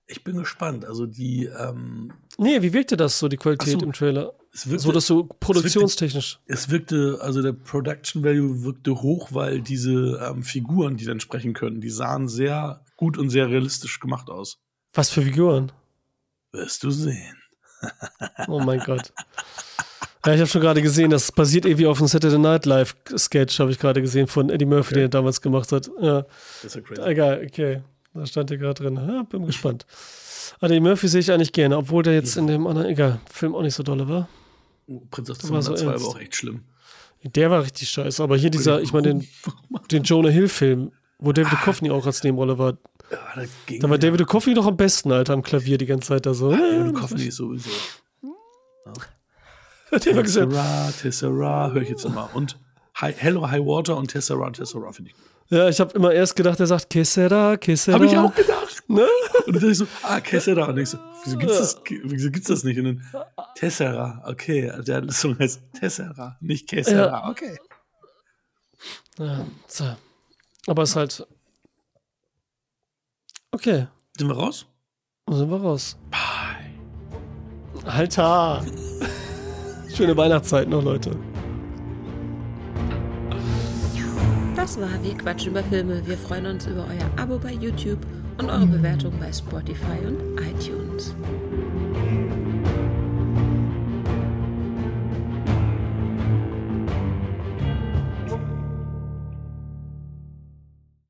Ich bin gespannt. Also die, ähm, Nee, wie wirkte das so, die Qualität so. im Trailer? es wirkte, So, dass so produktionstechnisch. es wirkte, also der Production Value wirkte hoch, weil diese ähm, Figuren, die dann sprechen können, die sahen sehr gut und sehr realistisch gemacht aus. Was für Figuren? Wirst du sehen. Oh mein Gott. Ja, ich habe schon gerade gesehen, das basiert irgendwie auf einem Saturday Night Live Sketch, habe ich gerade gesehen, von Eddie Murphy, den er damals gemacht hat. Ja, Das ist ja crazy. egal, okay. Da stand hier gerade drin. Ja, bin gespannt. Eddie Murphy sehe ich eigentlich gerne, obwohl der jetzt in dem anderen, egal, Film auch nicht so dolle war. Prinzessin war so 2 war ernst. auch echt schlimm. Der war richtig scheiße. Aber hier dieser, ich meine, den, den Jonah Hill-Film, wo David Duchovny auch als Nebenrolle war. Ja, da, Da war ja. David Duchovny doch am besten, Alter, am Klavier die ganze Zeit da so. David Duchovny sowieso. Der war gesagt, Tessera, Tessera, höre ich jetzt immer. Und Hi, Hello High Water und Tessera, Tessera finde ich. gut. ja, ich habe immer erst gedacht, er sagt Kesera, Kesera. Habe ich auch gedacht. Ne? Und dann dachte ich so, ah, Tessera. Und ich so, wieso gibt's das, wieso gibt's das nicht? Und dann Tessera, okay. Der Song heißt Tessera, nicht Tessera, okay. Ja, so. Aber es ist halt. Okay, Sind wir raus? dann sind wir raus. Alter! Schöne Weihnachtszeit noch, Leute. Das war Wir quatschen über Filme. Wir freuen uns über euer Abo bei YouTube und eure Bewertung bei Spotify und iTunes.